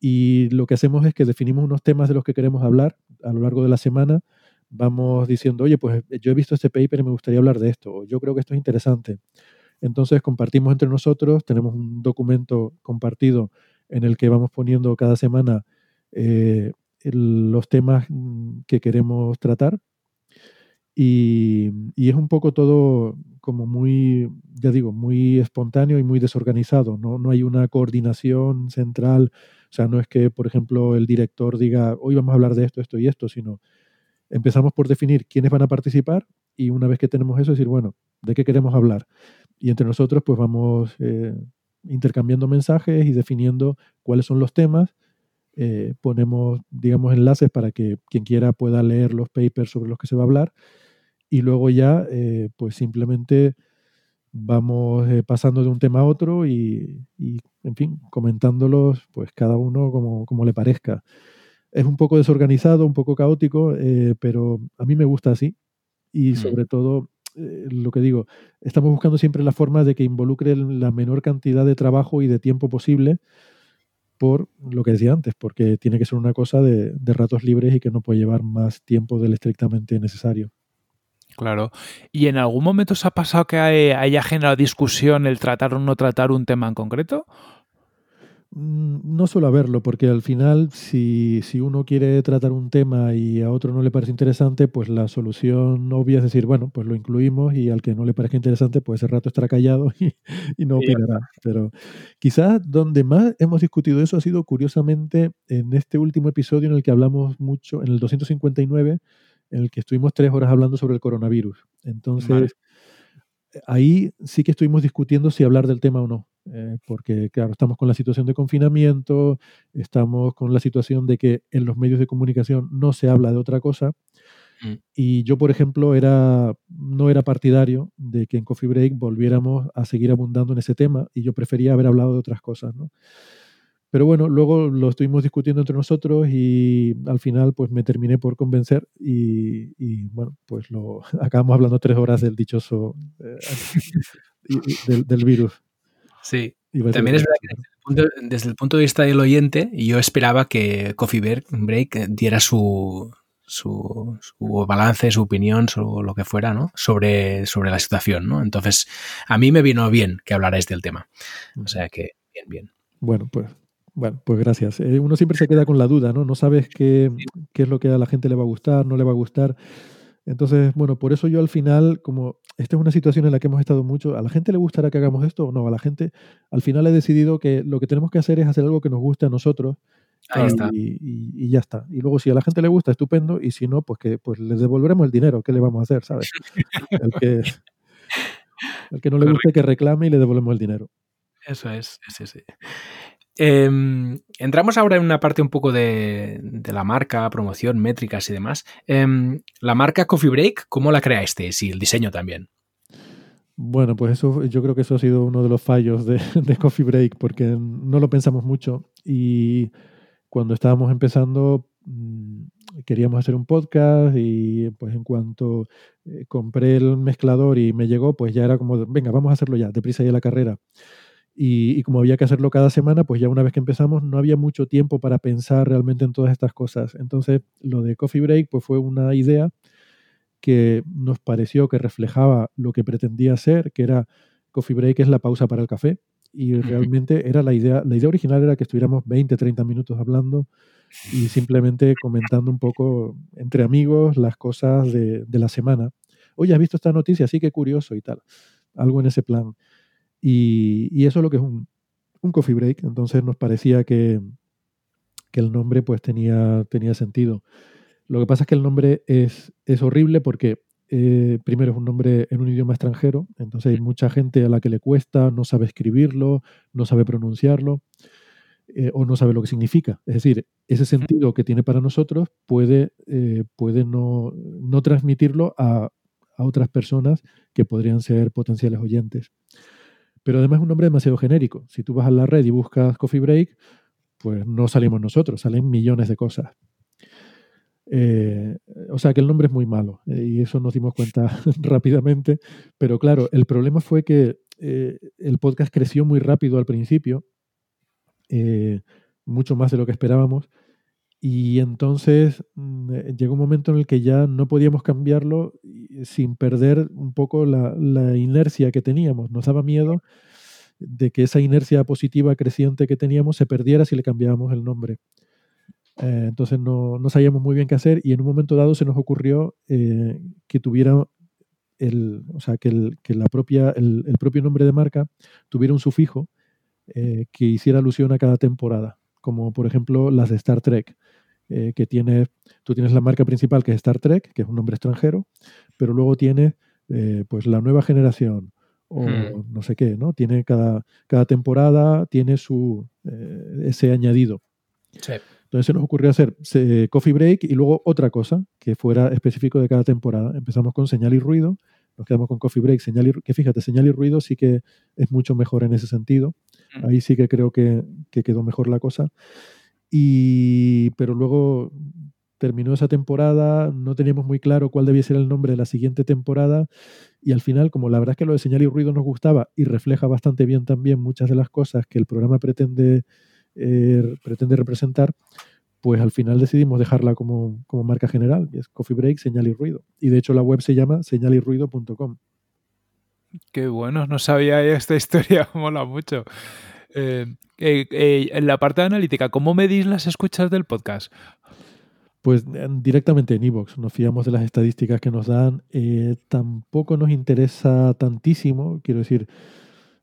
Y lo que hacemos es que definimos unos temas de los que queremos hablar a lo largo de la semana vamos diciendo, oye, pues yo he visto este paper y me gustaría hablar de esto, yo creo que esto es interesante. Entonces compartimos entre nosotros, tenemos un documento compartido en el que vamos poniendo cada semana eh, los temas mm, que queremos tratar. Y, es un poco todo como muy, ya digo, muy espontáneo y muy desorganizado. ¿no? no hay una coordinación central. O sea, no es que, por ejemplo, el director diga, hoy vamos a hablar de esto, esto y esto, sino empezamos por definir quiénes van a participar y una vez que tenemos eso, decir, bueno, ¿de qué queremos hablar? Y entre nosotros, pues vamos eh, intercambiando mensajes y definiendo cuáles son los temas. Eh, ponemos, digamos, enlaces para que quien quiera pueda leer los papers sobre los que se va a hablar. Y luego ya, eh, pues simplemente vamos pasando de un tema a otro y, en fin, comentándolos, pues cada uno como, como, le parezca. Es un poco desorganizado, un poco caótico, pero a mí me gusta así. Y sobre todo, eh, lo que digo, estamos buscando siempre la forma de que involucre la menor cantidad de trabajo y de tiempo posible por lo que decía antes, porque tiene que ser una cosa de, de ratos libres y que no puede llevar más tiempo del estrictamente necesario. Claro. ¿Y en algún momento os ha pasado que haya generado discusión el tratar o no tratar un tema en concreto? Mm, no suelo verlo, porque al final, si, si, uno quiere tratar un tema y a otro no le parece interesante, pues la solución obvia es decir, bueno, pues lo incluimos y al que no le parezca interesante, pues ese rato estará callado y, no opinará. Pero quizás donde más hemos discutido eso ha sido curiosamente en este último episodio en el que hablamos mucho, en el 259, en el que estuvimos tres horas hablando sobre el coronavirus. Entonces, ahí sí que estuvimos discutiendo si hablar del tema o no. Eh, porque claro, estamos con la situación de confinamiento, estamos con la situación de que en los medios de comunicación no se habla de otra cosa. Mm. Y yo, por ejemplo, era, no era partidario de que en Coffee Break volviéramos a seguir abundando en ese tema y yo prefería haber hablado de otras cosas. ¿no? Pero bueno, luego lo estuvimos discutiendo entre nosotros y al final pues me terminé por convencer y, y bueno, pues lo acabamos hablando tres horas del dichoso eh, del, del virus. Sí. También es verdad que desde el, punto, de vista del oyente, yo esperaba que Coffee Break diera su, su, balance, su opinión, su, lo que fuera, ¿no? Sobre, sobre la situación, ¿no? Entonces, a mí me vino bien que hablarais del tema. O sea que, bien, bien. Bueno, pues bueno, pues gracias. Eh, uno siempre se queda con la duda, ¿no? No sabes qué, qué, es lo que a la gente le va a gustar, no le va a gustar. Entonces, bueno, por eso yo al final, como esta es una situación en la que hemos estado mucho, ¿a la gente le gustará que hagamos esto o no? A la gente, al final he decidido que lo que tenemos que hacer es hacer algo que nos guste a nosotros. Ahí está. Y, ya está. Y luego si a la gente le gusta, estupendo, y si no, pues que pues les devolveremos el dinero, ¿qué le vamos a hacer? ¿Sabes? El que, el que no le guste que reclame y le devolvemos el dinero. Eso es, sí, sí. Em, entramos ahora en una parte un poco de, la marca, promoción, métricas y demás. Em, la marca Coffee Break, ¿cómo la creasteis? Y el diseño también. Bueno, pues eso, yo creo que eso ha sido uno de los fallos de, Coffee Break, porque no lo pensamos mucho y cuando estábamos empezando mm, queríamos hacer un podcast y pues en cuanto eh, compré el mezclador y me llegó, pues ya era como, venga, vamos a hacerlo ya, deprisa y a la carrera. Y, como había que hacerlo cada semana, pues ya una vez que empezamos no había mucho tiempo para pensar realmente en todas estas cosas. Entonces, lo de Coffee Break pues fue una idea que nos pareció que reflejaba lo que pretendía ser, que era Coffee Break es la pausa para el café. Y realmente era la idea, la idea original era que estuviéramos 20, 30 minutos hablando y simplemente comentando un poco entre amigos las cosas de, de la semana. Oye, ¿has visto esta noticia? Sí, qué curioso y tal. Algo en ese plan. Y, eso es lo que es un, coffee break. Entonces nos parecía que, el nombre pues tenía, tenía sentido. Lo que pasa es que el nombre es, es horrible porque eh, primero es un nombre en un idioma extranjero, entonces hay mucha gente a la que le cuesta, no sabe escribirlo, no sabe pronunciarlo eh, o no sabe lo que significa. Es decir, ese sentido que tiene para nosotros puede, eh, puede no, no, transmitirlo a, a, otras personas que podrían ser potenciales oyentes. Pero además es un nombre demasiado genérico. Si tú vas a la red y buscas Coffee Break, pues no salimos nosotros, salen millones de cosas. Eh, o sea que el nombre es muy malo eh, y eso nos dimos cuenta rápidamente. Pero claro, el problema fue que eh, el podcast creció muy rápido al principio, mucho más de lo que esperábamos. Y entonces mm, eh, llegó un momento en el que ya no podíamos cambiarlo sin perder un poco la, inercia que teníamos. Nos daba miedo de que esa inercia positiva creciente que teníamos se perdiera si le cambiábamos el nombre. Eh, entonces no, sabíamos muy bien qué hacer y en un momento dado se nos ocurrió eh, que tuviera el, o sea, que, la propia, el, propio nombre de marca tuviera un sufijo que hiciera alusión a cada temporada, como por ejemplo las de Star Trek, eh, que tiene, tú tienes la marca principal que es Star Trek, que es un nombre extranjero, pero luego tienes eh, pues la nueva generación o hmm. no sé qué, ¿no? Tiene cada, cada temporada tiene su ese añadido. Entonces se nos ocurrió hacer Coffee Break y luego otra cosa que fuera específico de cada temporada. Empezamos con señal y ruido, nos quedamos con Coffee Break, señal y, que fíjate, señal y ruido sí que es mucho mejor en ese sentido. Ahí sí que creo que, quedó mejor la cosa. Y, pero luego terminó esa temporada, no teníamos muy claro cuál debía ser el nombre de la siguiente temporada y al final, como la verdad es que lo de señal y ruido nos gustaba y refleja bastante bien también muchas de las cosas que el programa pretende, eh, pretende representar, pues al final decidimos dejarla como, como marca general, y es Coffee Break, señal y ruido. Y de hecho la web se llama señalyrruido.com. Qué bueno, no sabía esta historia, mola mucho. Eh, eh, eh, en la parte analítica, ¿cómo medís las escuchas del podcast? Pues directamente en Evox, nos fiamos de las estadísticas que nos dan. tampoco nos interesa tantísimo, quiero decir,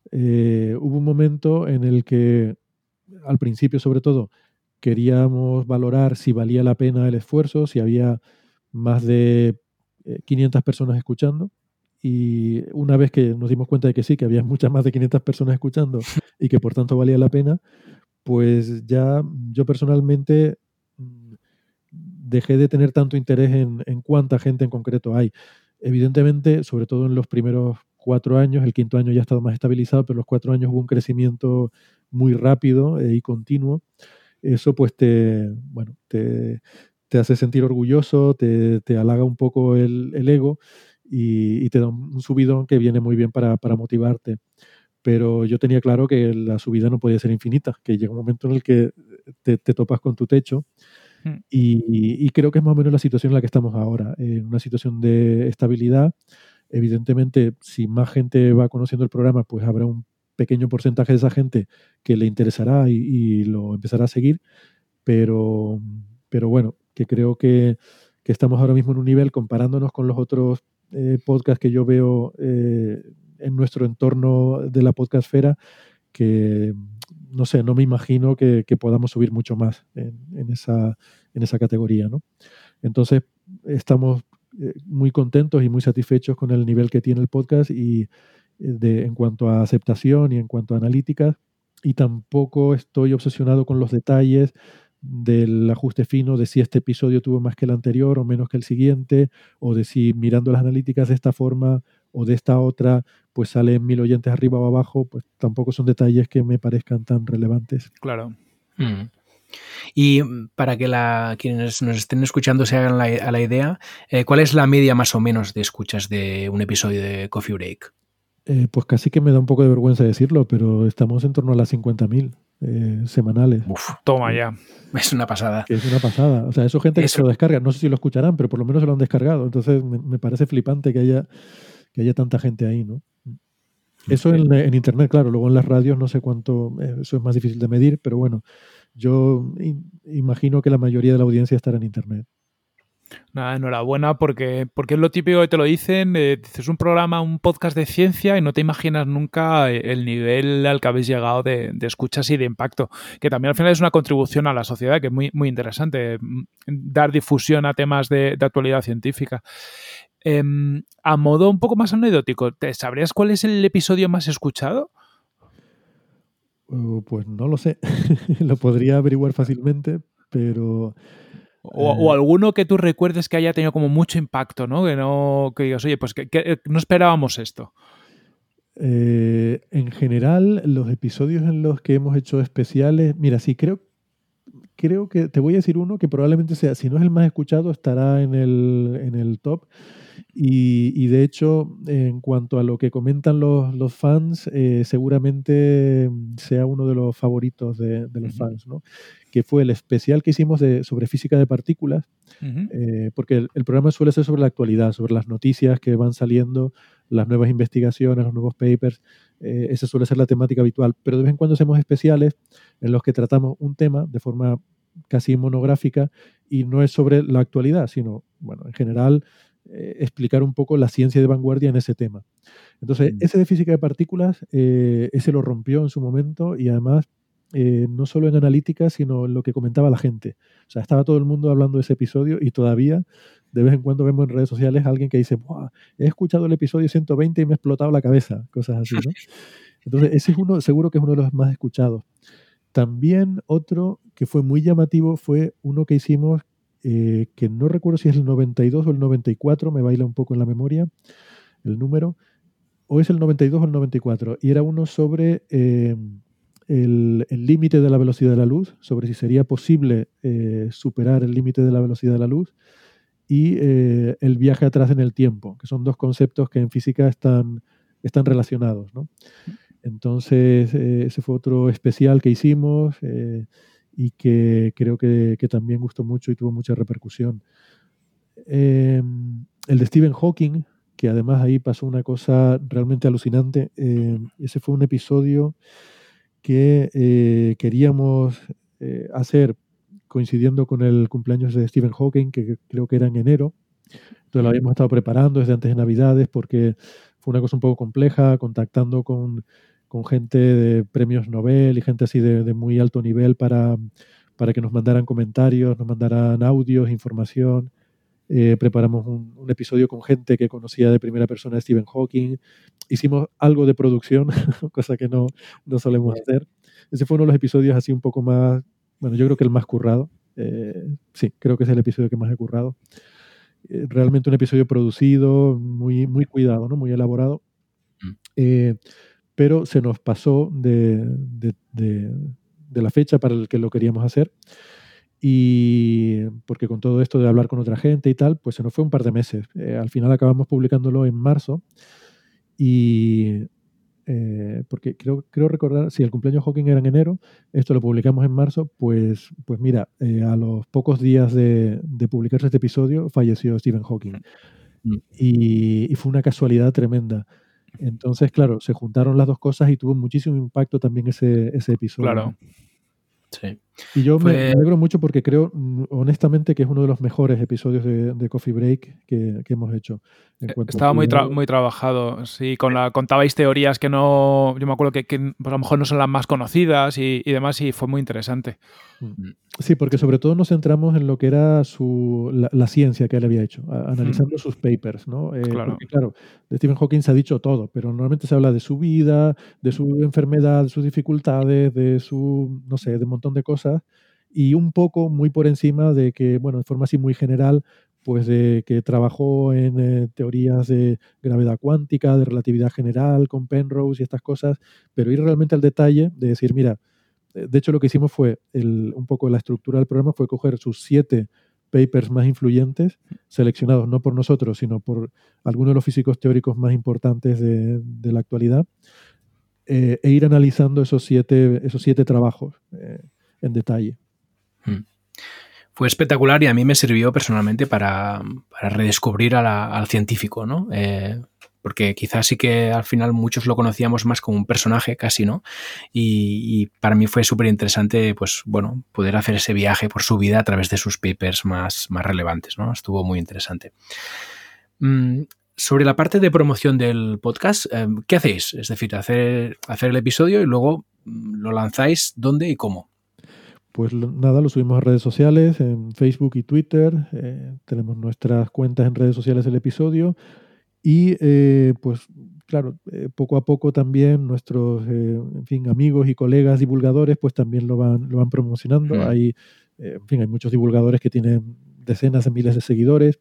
hubo un momento en el que, al principio sobre todo, queríamos valorar si valía la pena el esfuerzo, si había más de 500 personas escuchando y una vez que nos dimos cuenta de que sí, que había muchas más de 500 personas escuchando y que por tanto valía la pena, pues ya yo personalmente mm, dejé de tener tanto interés en, en cuánta gente en concreto hay. Evidentemente, sobre todo en los primeros cuatro años, el quinto año ya ha estado más estabilizado, pero los cuatro años hubo un crecimiento muy rápido eh, y continuo. Eso pues te, bueno, te, te hace sentir orgulloso, te, te halaga un poco el, el ego y, te da un subidón que viene muy bien para, motivarte. Pero yo tenía claro que la subida no podía ser infinita, que llega un momento en el que te, topas con tu techo hmm. y, creo que es más o menos la situación en la que estamos ahora, en una situación de estabilidad. Evidentemente, si más gente va conociendo el programa, pues habrá un pequeño porcentaje de esa gente que le interesará y, lo empezará a seguir, pero, pero bueno, que creo que, que, estamos ahora mismo en un nivel comparándonos con los otros eh, podcast que yo veo eh, en nuestro entorno de la podcastfera que, no sé, no me imagino que, podamos subir mucho más en, esa, en esa categoría. ¿no? Entonces, estamos eh, muy contentos y muy satisfechos con el nivel que tiene el podcast y de, en cuanto a aceptación y en cuanto a analíticas. Y tampoco estoy obsesionado con los detalles del ajuste fino de si este episodio tuvo más que el anterior o menos que el siguiente, o de si mirando las analíticas de esta forma o de esta otra, pues salen mil oyentes arriba o abajo, pues tampoco son detalles que me parezcan tan relevantes. Claro. Mm. Y para que la, quienes nos estén escuchando se hagan la, a la idea, eh, ¿cuál es la media más o menos de escuchas de un episodio de Coffee Break? Eh, pues casi que me da un poco de vergüenza decirlo, pero estamos en torno a las 50.000. Eh, semanales. toma ya. Es una pasada. es una pasada. O sea, eso gente que se lo descarga. No sé si lo escucharán, pero por lo menos se lo han descargado. Entonces me, parece flipante que haya, que haya tanta gente ahí, ¿no? Eso en, Internet, claro. Luego en las radios no sé cuánto, eh, eso es más difícil de medir, pero bueno, yo imagino que la mayoría de la audiencia estará en Internet. Nada, enhorabuena porque, porque es lo típico que te lo dicen, eh, dices un programa, un podcast de ciencia y no te imaginas nunca eh, el nivel al que habéis llegado de, escuchas y de impacto, que también al final es una contribución a la sociedad que es muy, muy interesante, mm, dar difusión a temas de, actualidad científica. Em, a modo un poco más anecdótico, ¿sabrías cuál es el episodio más escuchado? Uh, pues no lo sé, lo podría averiguar fácilmente, pero o, eh. alguno que tú recuerdes que haya tenido como mucho impacto, ¿no? Que no que digas, oye, pues que, eh, no esperábamos esto. Eh, en general, los episodios en los que hemos hecho especiales, mira, sí, creo, creo que te voy a decir uno que probablemente sea, si no es el más escuchado, estará en el, en el top. Y, de hecho, en cuanto a lo que comentan los, fans, eh, seguramente sea uno de los favoritos de, los fans, ¿no? Que fue el especial que hicimos de, sobre física de partículas, eh, porque el, programa suele ser sobre la actualidad, sobre las noticias que van saliendo, las nuevas investigaciones, los nuevos papers, eh, esa suele ser la temática habitual, pero de vez en cuando hacemos especiales en los que tratamos un tema de forma casi monográfica y no es sobre la actualidad, sino, bueno, en general eh, explicar un poco la ciencia de vanguardia en ese tema. Entonces, mm. ese de física de partículas, eh, ese lo rompió en su momento y además eh, no solo en analítica, sino en lo que comentaba la gente. O sea, estaba todo el mundo hablando de ese episodio y todavía de vez en cuando vemos en redes sociales a alguien que dice, he escuchado el episodio 120 y me ha explotado la cabeza, cosas así, ¿no? Entonces, ese es uno, seguro que es uno de los más escuchados. También otro que fue muy llamativo fue uno que hicimos eh, que no recuerdo si es el 92 o el 94, me baila un poco en la memoria el número, o es el 92 o el 94, y era uno sobre eh, el límite de la velocidad de la luz, sobre si sería posible eh, superar el límite de la velocidad de la luz, y el viaje atrás en el tiempo, que son dos conceptos que en física están, están relacionados. Entonces, ese fue otro especial que hicimos y que creo que, también gustó mucho y tuvo mucha repercusión. Em, el de Stephen Hawking, que además ahí pasó una cosa realmente alucinante. Ese fue un episodio que eh, queríamos eh, hacer coincidiendo con el cumpleaños de Stephen Hawking, que creo que era en enero. Entonces lo habíamos estado preparando desde antes de Navidades porque fue una cosa un poco compleja, contactando con con gente de premios Nobel y gente así de, muy alto nivel para, para, que nos mandaran comentarios, nos mandaran audios, información. Eh, preparamos un, episodio con gente que conocía de primera persona a Stephen Hawking. Hicimos algo de producción, cosa que no, no solemos hacer. Ese fue uno de los episodios así un poco más, bueno, yo creo que el más currado. Eh, sí, creo que es el episodio que más he currado. Eh, realmente un episodio producido, muy, muy cuidado, ¿no? muy elaborado. Mm pero se nos pasó de, la fecha para el que lo queríamos hacer. Y porque con todo esto de hablar con otra gente y tal, pues se nos fue un par de meses. Eh, al final acabamos publicándolo en marzo. Y eh, porque creo, creo recordar, si el cumpleaños Hawking era en enero, esto lo publicamos en marzo, pues, pues mira, eh, a los pocos días de, publicarse este episodio falleció Stephen Hawking. Mm. y, fue una casualidad tremenda. Entonces, claro, se juntaron las dos cosas y tuvo muchísimo impacto también ese, ese episodio. Claro. Sí. Y yo me alegro mucho porque creo, mm, honestamente, que es uno de los mejores episodios de, Coffee Break que, hemos hecho. Estaba muy, muy trabajado, sí, con la, contabais teorías que no, yo me acuerdo que, pues, a lo mejor no son las más conocidas y, demás, y fue muy interesante. Mm. Mm. Sí, porque sobre todo nos centramos en lo que era su, la, ciencia que él había hecho, analizando sus papers, ¿no? Eh, claro. claro, de Stephen Hawking se ha dicho todo, pero normalmente se habla de su vida, de su enfermedad, de sus dificultades, de su, no sé, de un montón de cosas y un poco muy por encima de que, bueno, de forma así muy general, pues de que trabajó en eh, teorías de gravedad cuántica, de relatividad general con Penrose y estas cosas, pero ir realmente al detalle de decir, mira, eh, de hecho lo que hicimos fue, un poco la estructura del programa fue coger sus siete papers más influyentes, seleccionados no por nosotros, sino por algunos de los físicos teóricos más importantes de, la actualidad, eh, e ir analizando esos siete, esos siete trabajos en detalle. Hmm. Fue espectacular y a mí me sirvió personalmente para, redescubrir al científico, ¿no? Eh, porque quizás sí que al final muchos lo conocíamos más como un personaje, casi, ¿no? Y, para mí fue súper interesante, pues, bueno, poder hacer ese viaje por su vida a través de sus papers más, más relevantes, ¿no? Estuvo muy interesante. Mm, sobre la parte de promoción del podcast, eh, ¿qué hacéis? Es decir, hacer, hacer el episodio y luego mm, lo lanzáis dónde y cómo. Pues nada, lo subimos a redes sociales, en Facebook y Twitter. Eh, tenemos nuestras cuentas en redes sociales del episodio. Y eh, pues claro, eh, poco a poco también nuestros en fin, amigos y colegas divulgadores pues también lo van, lo van promocionando. Hay, en fin, hay muchos divulgadores que tienen decenas de miles de seguidores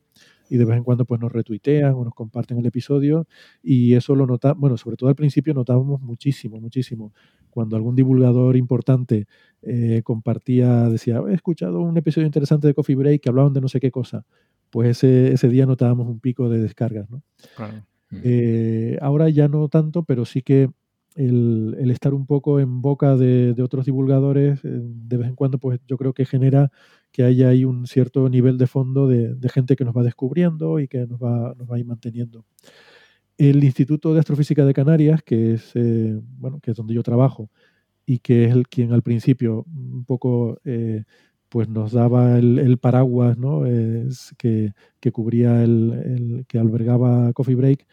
y de vez en cuando pues nos retuitean o nos comparten el episodio y eso lo notamos, bueno, sobre todo al principio notábamos muchísimo, muchísimo. Cuando algún divulgador importante eh, compartía, decía, he escuchado un episodio interesante de Coffee Break que hablaban de no sé qué cosa. pues ese, día notábamos un pico de descargas. ¿no? Eh, ahora ya no tanto, pero sí que el, estar un poco en boca de, otros divulgadores eh, de vez en cuando, pues yo creo que genera que haya ahí un cierto nivel de fondo de, gente que nos va descubriendo y que nos va, nos va a ir manteniendo. El Instituto de Astrofísica de Canarias, que es, eh, bueno, que es donde yo trabajo y que es el quien al principio un poco eh, pues nos daba el, paraguas ¿no? que, que, cubría el, que albergaba Coffee Break,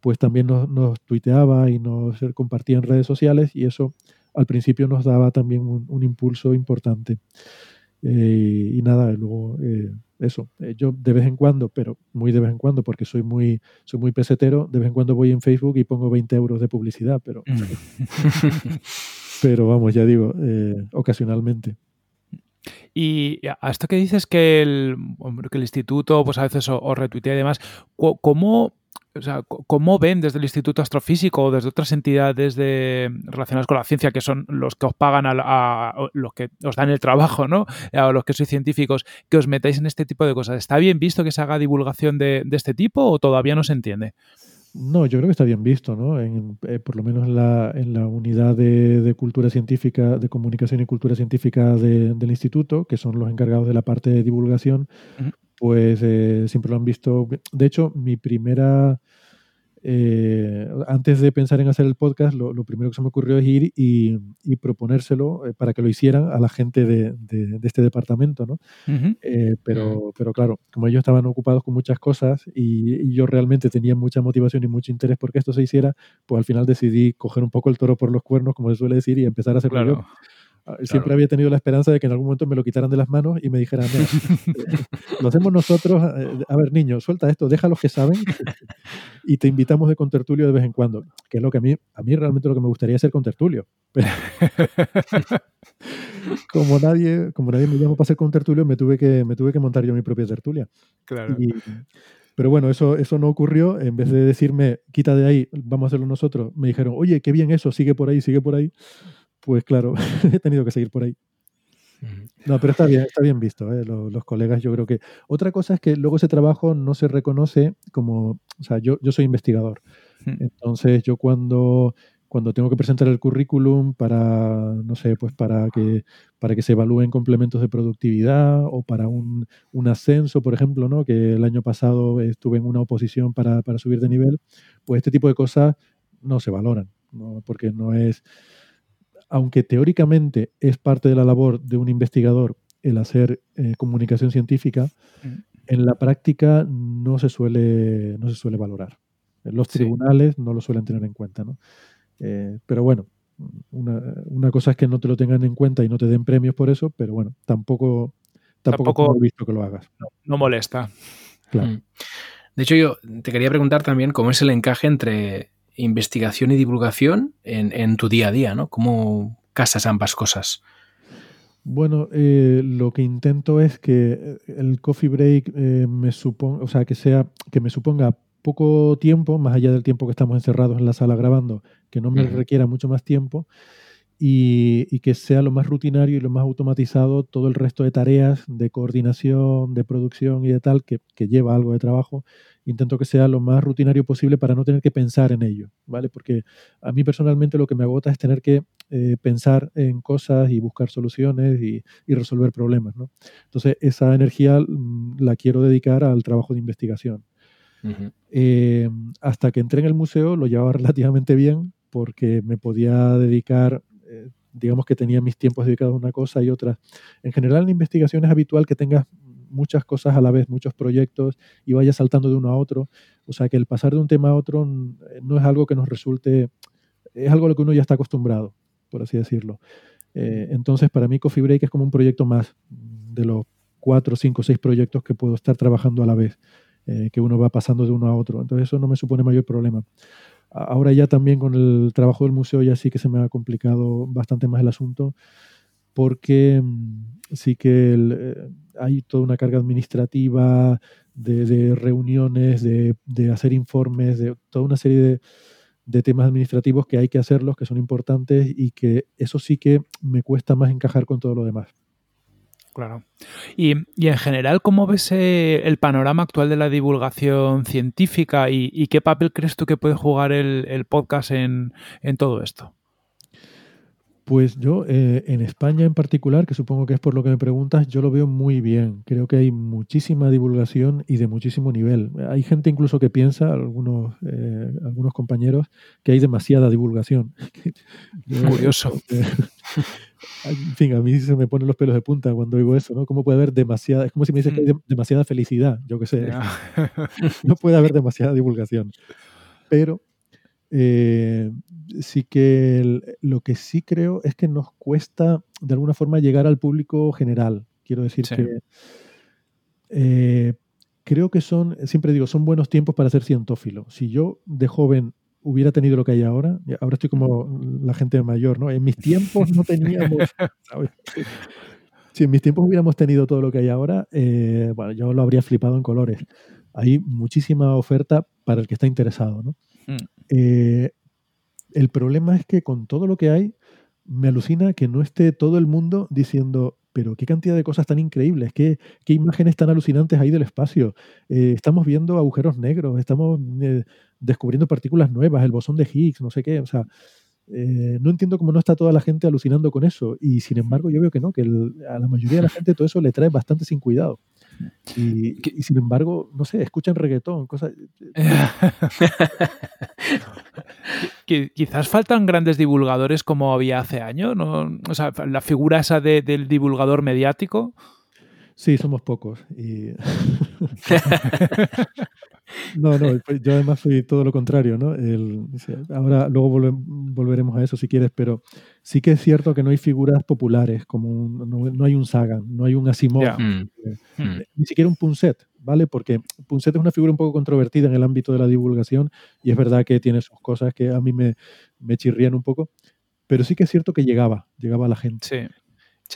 pues también nos, tuiteaba y nos compartía en redes sociales y eso al principio nos daba también un, impulso importante. Eh, y nada, luego eso, eh, yo de vez en cuando, pero muy de vez en cuando, porque soy muy, soy muy pesetero, de vez en cuando voy en Facebook y pongo 20 euros de publicidad, pero, mm. pero vamos, ya digo, ocasionalmente. Y a esto que dices que el, que el instituto pues a veces os, retuitea y demás, ¿cómo, o sea, ¿cómo ven desde el Instituto Astrofísico o desde otras entidades de, relacionadas con la ciencia, que son los que os pagan a, los que os dan el trabajo, ¿no? A los que sois científicos, que os metáis en este tipo de cosas? ¿Está bien visto que se haga divulgación de, este tipo o todavía no se entiende? No, yo creo que está bien visto, ¿no? Eh, por lo menos en la, en la unidad de, cultura científica, de comunicación y cultura científica del instituto, que son los encargados de la parte de divulgación, pues eh, siempre lo han visto. De hecho, mi primera, eh, antes de pensar en hacer el podcast, lo, primero que se me ocurrió es ir y, proponérselo eh, para que lo hicieran a la gente de, este departamento, ¿no? pero, pero claro, como ellos estaban ocupados con muchas cosas y, yo realmente tenía mucha motivación y mucho interés porque esto se hiciera, pues al final decidí coger un poco el toro por los cuernos, como se suele decir, y empezar a hacerlo yo. Ah, siempre había tenido la esperanza de que en algún momento me lo quitaran de las manos y me dijeran, lo hacemos nosotros, eh, a ver niño, suelta esto, deja los que saben y te invitamos de contertulio de vez en cuando, que es lo que a mí, a mí realmente lo que me gustaría es ser contertulio. Pero como nadie, como nadie me llamó para ser contertulio, me tuve que, me tuve que montar yo mi propia tertulia. Claro. pero bueno, eso, eso no ocurrió. En vez de decirme, quita de ahí, vamos a hacerlo nosotros, me dijeron, oye, qué bien eso, sigue por ahí, sigue por ahí pues claro, he tenido que seguir por ahí. No, pero está bien, está bien visto, ¿eh? los, colegas yo creo que... Otra cosa es que luego ese trabajo no se reconoce como... O sea, yo, yo soy investigador. Entonces yo cuando, cuando tengo que presentar el currículum para, no sé, pues para que, para que se evalúen complementos de productividad o para un, un ascenso, por ejemplo, ¿no? que el año pasado estuve en una oposición para, para subir de nivel, pues este tipo de cosas no se valoran, ¿no? porque no es aunque teóricamente es parte de la labor de un investigador el hacer eh, comunicación científica, mm. en la práctica no se suele, no se suele valorar. Los tribunales no lo suelen tener en cuenta. ¿no? Eh, pero bueno, una, cosa es que no te lo tengan en cuenta y no te den premios por eso, pero bueno, tampoco, tampoco, he visto que lo hagas. No, molesta. Claro. Mm. De hecho, yo te quería preguntar también cómo es el encaje entre investigación y divulgación en, tu día a día, ¿no? ¿Cómo casas ambas cosas? Bueno, eh, lo que intento es que el coffee break eh, me suponga, o sea, que sea, que me suponga poco tiempo, más allá del tiempo que estamos encerrados en la sala grabando, que no me requiera mucho más tiempo, y, que sea lo más rutinario y lo más automatizado todo el resto de tareas de coordinación, de producción y de tal, que, que lleva algo de trabajo, intento que sea lo más rutinario posible para no tener que pensar en ello, ¿vale? Porque a mí personalmente lo que me agota es tener que eh, pensar en cosas y buscar soluciones y, resolver problemas, ¿no? Entonces, esa energía mm, la quiero dedicar al trabajo de investigación. Eh, hasta que entré en el museo lo llevaba relativamente bien porque me podía dedicar eh, digamos que tenía mis tiempos dedicados a una cosa y otra. En general, en investigación es habitual que tengas muchas cosas a la vez, muchos proyectos y vaya saltando de uno a otro. O sea que el pasar de un tema a otro eh, no es algo que nos resulte, es algo a lo que uno ya está acostumbrado, por así decirlo. Eh, entonces, para mí Coffee Break es como un proyecto más de los cuatro, cinco, seis proyectos que puedo estar trabajando a la vez, que uno va pasando de uno a otro. Entonces, eso no me supone mayor problema. Ahora ya también con el trabajo del museo ya sí que se me ha complicado bastante más el asunto porque mm, sí que hay toda una carga administrativa de, reuniones, de, hacer informes, de toda una serie de, temas administrativos que hay que hacerlos, que son importantes y que eso sí que me cuesta más encajar con todo lo demás. Claro. Y, en general, ¿cómo ves eh, el panorama actual de la divulgación científica y, qué papel crees tú que puede jugar el, podcast en, todo esto? Pues yo, eh, en España en particular, que supongo que es por lo que me preguntas, yo lo veo muy bien. Creo que hay muchísima divulgación y de muchísimo nivel. Hay gente incluso que piensa, algunos, eh, algunos compañeros, que hay demasiada divulgación. Curioso. En fin, a mí se me ponen los pelos de punta cuando digo eso, ¿no? ¿Cómo puede haber demasiada, es como si me dices que hay mm. demasiada felicidad, yo qué sé. no puede haber demasiada divulgación. Pero eh, sí que lo que sí creo es que nos cuesta de alguna forma llegar al público general. Quiero decir que eh, creo que son, siempre digo, son buenos tiempos para ser cientófilo. Si yo de joven hubiera tenido lo que hay ahora, ahora estoy como la gente mayor, ¿no? En mis tiempos no teníamos, Si en mis tiempos hubiéramos tenido todo lo que hay ahora, eh, bueno, yo lo habría flipado en colores. Hay muchísima oferta para el que está interesado, ¿no? Mm. Eh, el problema es que con todo lo que hay, me alucina que no esté todo el mundo diciendo, pero qué cantidad de cosas tan increíbles, qué, qué imágenes tan alucinantes hay del espacio. Eh, estamos viendo agujeros negros, estamos descubriendo partículas nuevas, el bosón de Higgs, no sé qué, o sea, eh, no entiendo cómo no está toda la gente alucinando con eso. Y sin embargo, yo veo que no, que a la mayoría de la gente todo eso le trae bastante sin cuidado. Y, sin embargo, no sé, escuchan reggaetón, cosas. Quizás faltan grandes divulgadores como había hace años, ¿no? O sea, la figura esa del divulgador mediático. Sí, somos pocos. Y... No, no, pues, yo además soy todo lo contrario, ¿no? ahora luego volveremos a eso si quieres, pero sí que es cierto que no hay figuras populares, como no, hay un Sagan, no hay un Asimov, mm. Eh, mm. ni siquiera un Punset, ¿vale? Porque Punset es una figura un poco controvertida en el ámbito de la divulgación y es verdad que tiene sus cosas que a mí me, me chirrían un poco, pero sí que es cierto que llegaba, llegaba a la gente. Sí.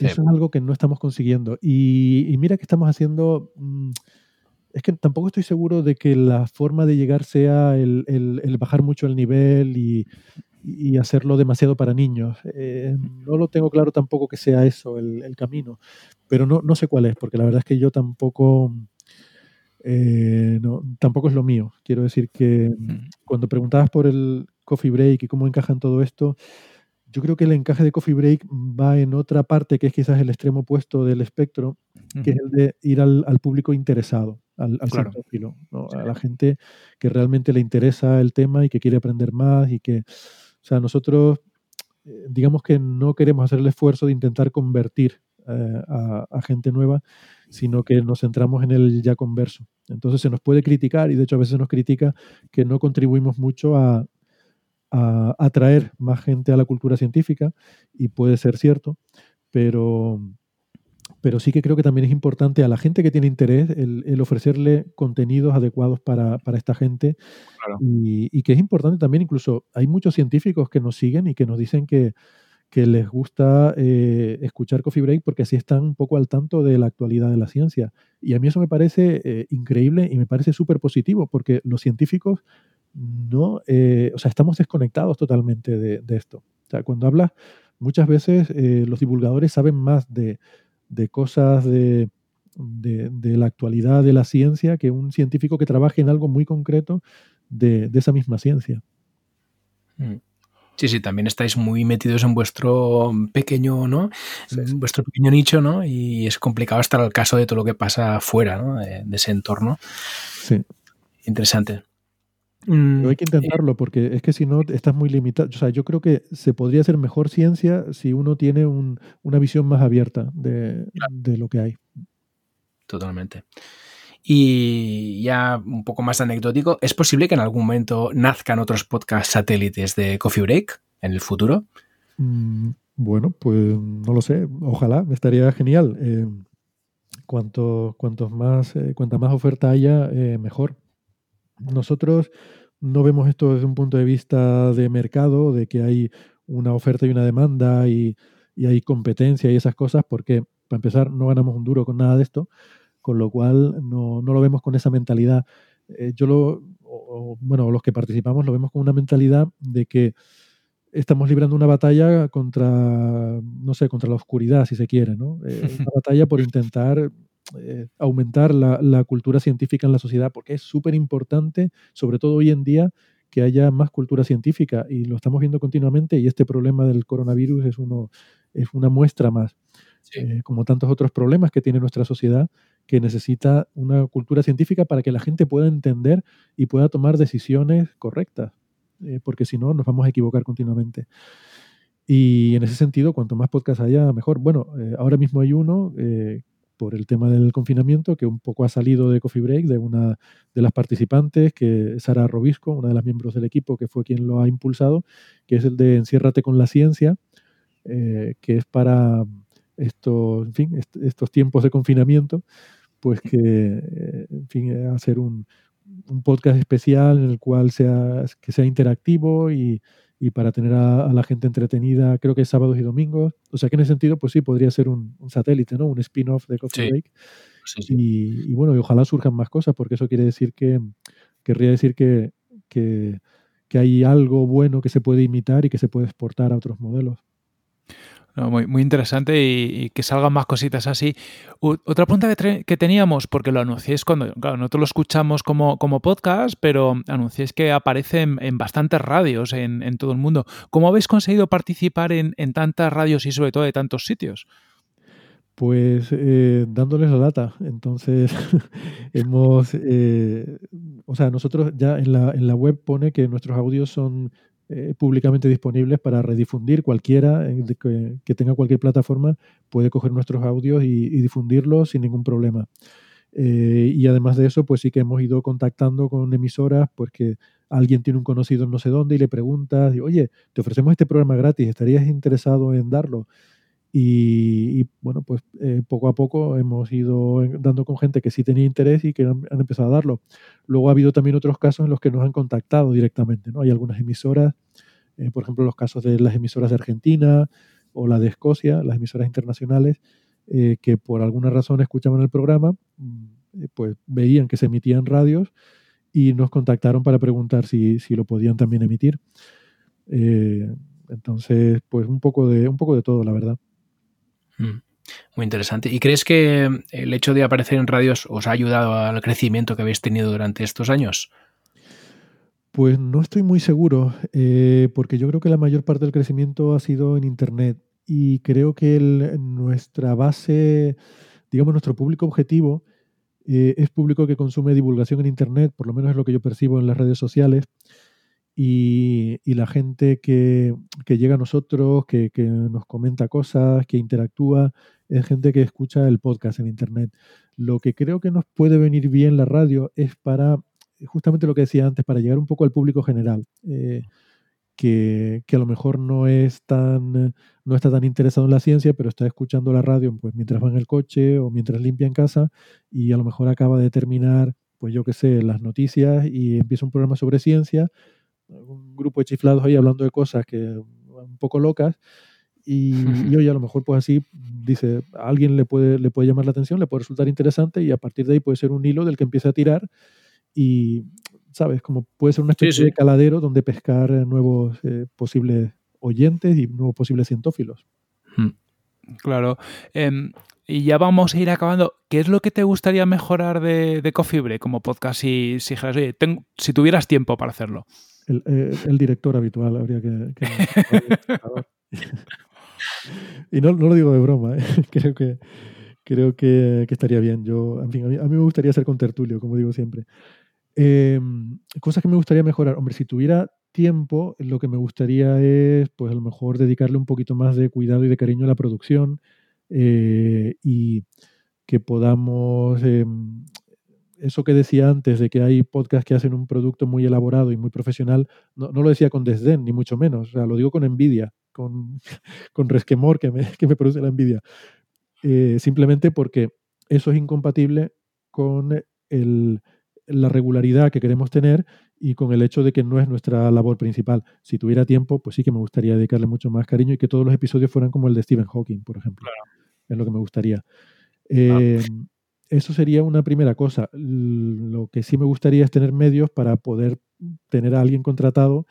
Eso es algo que no estamos consiguiendo. Y, mira que estamos haciendo... Mm, es que tampoco estoy seguro de que la forma de llegar sea el, bajar mucho el nivel y, hacerlo demasiado para niños. Eh, no lo tengo claro tampoco que sea eso el, camino, pero no, no, sé cuál es, porque la verdad es que yo tampoco, eh, tampoco es lo mío. Quiero decir que cuando preguntabas por el coffee break y cómo encaja en todo esto, yo creo que el encaje de Coffee Break va en otra parte que es quizás el extremo opuesto del espectro, que es el de ir al, público interesado, al, al a la gente que realmente le interesa el tema y que quiere aprender más y que, o sea, nosotros eh, digamos que no queremos hacer el esfuerzo de intentar convertir eh, a, a, gente nueva, sino que nos centramos en el ya converso. Entonces se nos puede criticar y de hecho a veces nos critica que no contribuimos mucho a, a atraer más gente a la cultura científica y puede ser cierto, pero, pero sí que creo que también es importante a la gente que tiene interés el, ofrecerle contenidos adecuados para, esta gente y, que es importante también incluso hay muchos científicos que nos siguen y que nos dicen que, les gusta eh, escuchar Coffee Break porque así están un poco al tanto de la actualidad de la ciencia. Y a mí eso me parece eh, increíble y me parece súper positivo porque los científicos no, eh, o sea, estamos desconectados totalmente de, esto. O sea, cuando hablas, muchas veces eh, los divulgadores saben más de, cosas de, la actualidad de la ciencia que un científico que trabaje en algo muy concreto de, esa misma ciencia. Mm. Sí, sí, también estáis muy metidos en vuestro pequeño, ¿no? Vuestro pequeño nicho, ¿no? Y es complicado estar al caso de todo lo que pasa fuera, ¿no? De, de ese entorno. Sí. Interesante. Mm, hay que intentarlo porque es que si no estás muy limitado. O sea, yo creo que se podría hacer mejor ciencia si uno tiene una visión más abierta de, lo que hay. Totalmente. Y ya un poco más anecdótico, ¿es posible que en algún momento nazcan otros podcast satélites de Coffee Break en el futuro? Mm, bueno, pues no lo sé. Ojalá, estaría genial. Eh, cuanto, cuantos más, eh, cuanta más oferta haya, eh, mejor. Nosotros no vemos esto desde un punto de vista de mercado, de que hay una oferta y una demanda y, hay competencia y esas cosas, porque para empezar no ganamos un duro con nada de esto, con lo cual no, lo vemos con esa mentalidad. Eh, yo lo, bueno, los que participamos lo vemos con una mentalidad de que estamos librando una batalla contra, no sé, contra la oscuridad, si se quiere, ¿no? Eh, una batalla por intentar eh, aumentar la, la, cultura científica en la sociedad, porque es súper importante, sobre todo hoy en día, que haya más cultura científica y lo estamos viendo continuamente y este problema del coronavirus es, uno, es una muestra más, eh, como tantos otros problemas que tiene nuestra sociedad, que necesita una cultura científica para que la gente pueda entender y pueda tomar decisiones correctas, eh, porque si no nos vamos a equivocar continuamente. Y en ese sentido, cuanto más podcasts haya, mejor. Bueno, eh, ahora mismo hay uno por el tema del confinamiento, que un poco ha salido de Coffee Break, de una de las participantes, que Sara Robisco, una de las miembros del equipo, que fue quien lo ha impulsado, que es el de Enciérrate con la ciencia, eh, que es para estos, en fin, estos tiempos de confinamiento, pues que, eh, en fin, hacer un, un podcast especial en el cual sea, que sea interactivo y, y para tener a, la gente entretenida, creo que es sábados y domingos. O sea que en ese sentido, pues sí, podría ser un, satélite, ¿no? Un spin-off de Coffee Break. Y, bueno, y ojalá surjan más cosas, porque eso quiere decir que, querría decir que, que, que hay algo bueno que se puede imitar y que se puede exportar a otros modelos muy, muy, interesante y, que salgan más cositas así. otra pregunta que, teníamos, porque lo anunciéis cuando, claro, nosotros lo escuchamos como, como podcast, pero anunciéis que aparece en, bastantes radios en, todo el mundo. ¿Cómo habéis conseguido participar en, en, tantas radios y sobre todo de tantos sitios? Pues eh, dándoles la data. Entonces, hemos, eh, o sea, nosotros ya en la, en la web pone que nuestros audios son eh, públicamente disponibles para redifundir. Cualquiera eh, que, tenga cualquier plataforma puede coger nuestros audios y, difundirlos sin ningún problema. Eh, y además de eso, pues sí que hemos ido contactando con emisoras, pues que alguien tiene un conocido en no sé dónde y le preguntas, oye, te ofrecemos este programa gratis, ¿estarías interesado en darlo? Y, bueno, pues eh, poco a poco hemos ido dando con gente que sí tenía interés y que han, empezado a darlo. Luego ha habido también otros casos en los que nos han contactado directamente. ¿no? Hay algunas emisoras, eh, por ejemplo, los casos de las emisoras de Argentina o la de Escocia, las emisoras internacionales, eh, que por alguna razón escuchaban el programa, mm, pues veían que se emitían radios y nos contactaron para preguntar si lo podían también emitir. entonces, pues un poco de, un poco de todo, la verdad. Mm, muy interesante. ¿Y crees que el hecho de aparecer en radios os ha ayudado al crecimiento que habéis tenido durante estos años? Pues no estoy muy seguro, eh, porque yo creo que la mayor parte del crecimiento ha sido en Internet y creo que nuestra base, digamos, nuestro público objetivo eh, es público que consume divulgación en Internet, por lo menos es lo que yo percibo en las redes sociales y, la gente que, llega a nosotros, que, nos comenta cosas, que interactúa, es gente que escucha el podcast en Internet. Lo que creo que nos puede venir bien la radio es para, justamente lo que decía antes, para llegar un poco al público general. Eh, que, a lo mejor no es tan no está tan interesado en la ciencia, pero está escuchando la radio pues mientras va en el coche o mientras limpia en casa y a lo mejor acaba de terminar, pues yo qué sé, las noticias y empieza un programa sobre ciencia un grupo de chiflados ahí hablando de cosas que un poco locas y, y, oye, a lo mejor pues así dice, a alguien le puede, le puede llamar la atención, le puede resultar interesante y a partir de ahí puede ser un hilo del que empieza a tirar y, ¿sabes? Como puede ser una especie de caladero donde pescar nuevos eh, posibles oyentes y nuevos posibles cientófilos. Claro. Em, y ya vamos a ir acabando. ¿Qué es lo que te gustaría mejorar de, de Cofibre como podcast si, si, si tuvieras tiempo para hacerlo? Eh, el, director habitual habría que... y no, no, lo digo de broma, ¿eh? creo que creo que, que, estaría bien. Yo, en fin, a mí, a mí, me gustaría ser con tertulio, como digo siempre. Em, cosas que me gustaría mejorar. Hombre, si tuviera tiempo, lo que me gustaría es, pues a lo mejor dedicarle un poquito más de cuidado y de cariño a la producción eh, y que podamos em, eso que decía antes de que hay podcasts que hacen un producto muy elaborado y muy profesional, no, lo decía con desdén, ni mucho menos. O sea, lo digo con envidia, con, con resquemor que me, que me produce la envidia. Eh, simplemente porque eso es incompatible con el, la regularidad que queremos tener y con el hecho de que no es nuestra labor principal. Si tuviera tiempo, pues sí que me gustaría dedicarle mucho más cariño y que todos los episodios fueran como el de Stephen Hawking, por ejemplo. Es lo que me gustaría. Eh, eso sería una primera cosa. Lo que sí me gustaría es tener medios para poder tener a alguien contratado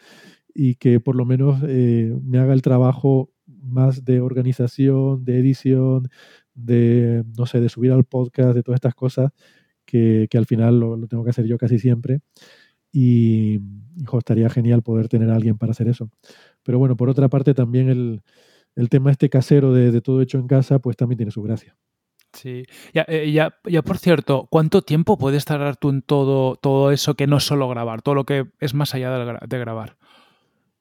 y que por lo menos eh, me haga el trabajo más de organización, de edición, de, no sé, de subir al podcast, de todas estas cosas, que, al final lo, tengo que hacer yo casi siempre. Y, hijo, estaría genial poder tener a alguien para hacer eso. Pero bueno, por otra parte, también el, tema este casero de, todo hecho en casa, pues también tiene su gracia. Sí, ya, eh, ya, ya, por cierto, ¿cuánto tiempo puedes tardar tú en todo, todo eso que no solo grabar, todo lo que es más allá de, grabar?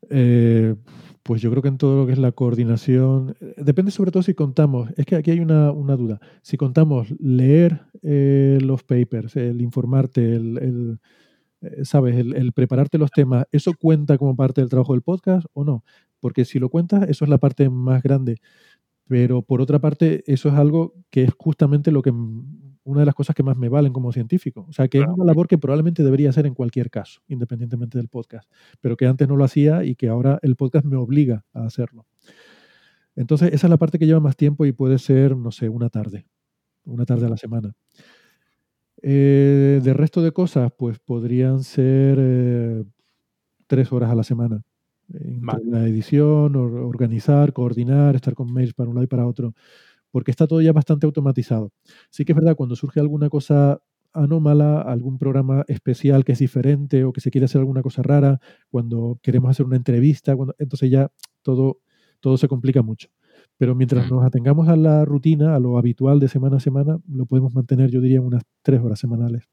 Eh, pues yo creo que en todo lo que es la coordinación, eh, depende sobre todo si contamos, es que aquí hay una, duda, si contamos leer eh, los papers, el informarte, el, ¿sabes? El, prepararte los temas, ¿eso cuenta como parte del trabajo del podcast o no? Porque si lo cuentas, eso es la parte más grande. Pero por otra parte, eso es algo que es justamente lo que una de las cosas que más me valen como científico. O sea, que es una labor que probablemente debería hacer en cualquier caso, independientemente del podcast, pero que antes no lo hacía y que ahora el podcast me obliga a hacerlo. Entonces, esa es la parte que lleva más tiempo y puede ser, no sé, una tarde, una tarde a la semana. Eh, de resto de cosas, pues podrían ser eh, tres horas a la semana. La edición, organizar, coordinar, estar con mails para un lado y para otro porque está todo ya bastante automatizado. Sí que es verdad, cuando surge alguna cosa anómala, algún programa especial que es diferente o que se quiere hacer alguna cosa rara, cuando queremos hacer una entrevista, cuando, entonces ya todo, todo se complica mucho. Pero mientras mm. nos atengamos a la rutina, a lo habitual de semana a semana, lo podemos mantener, yo diría, unas tres horas semanales.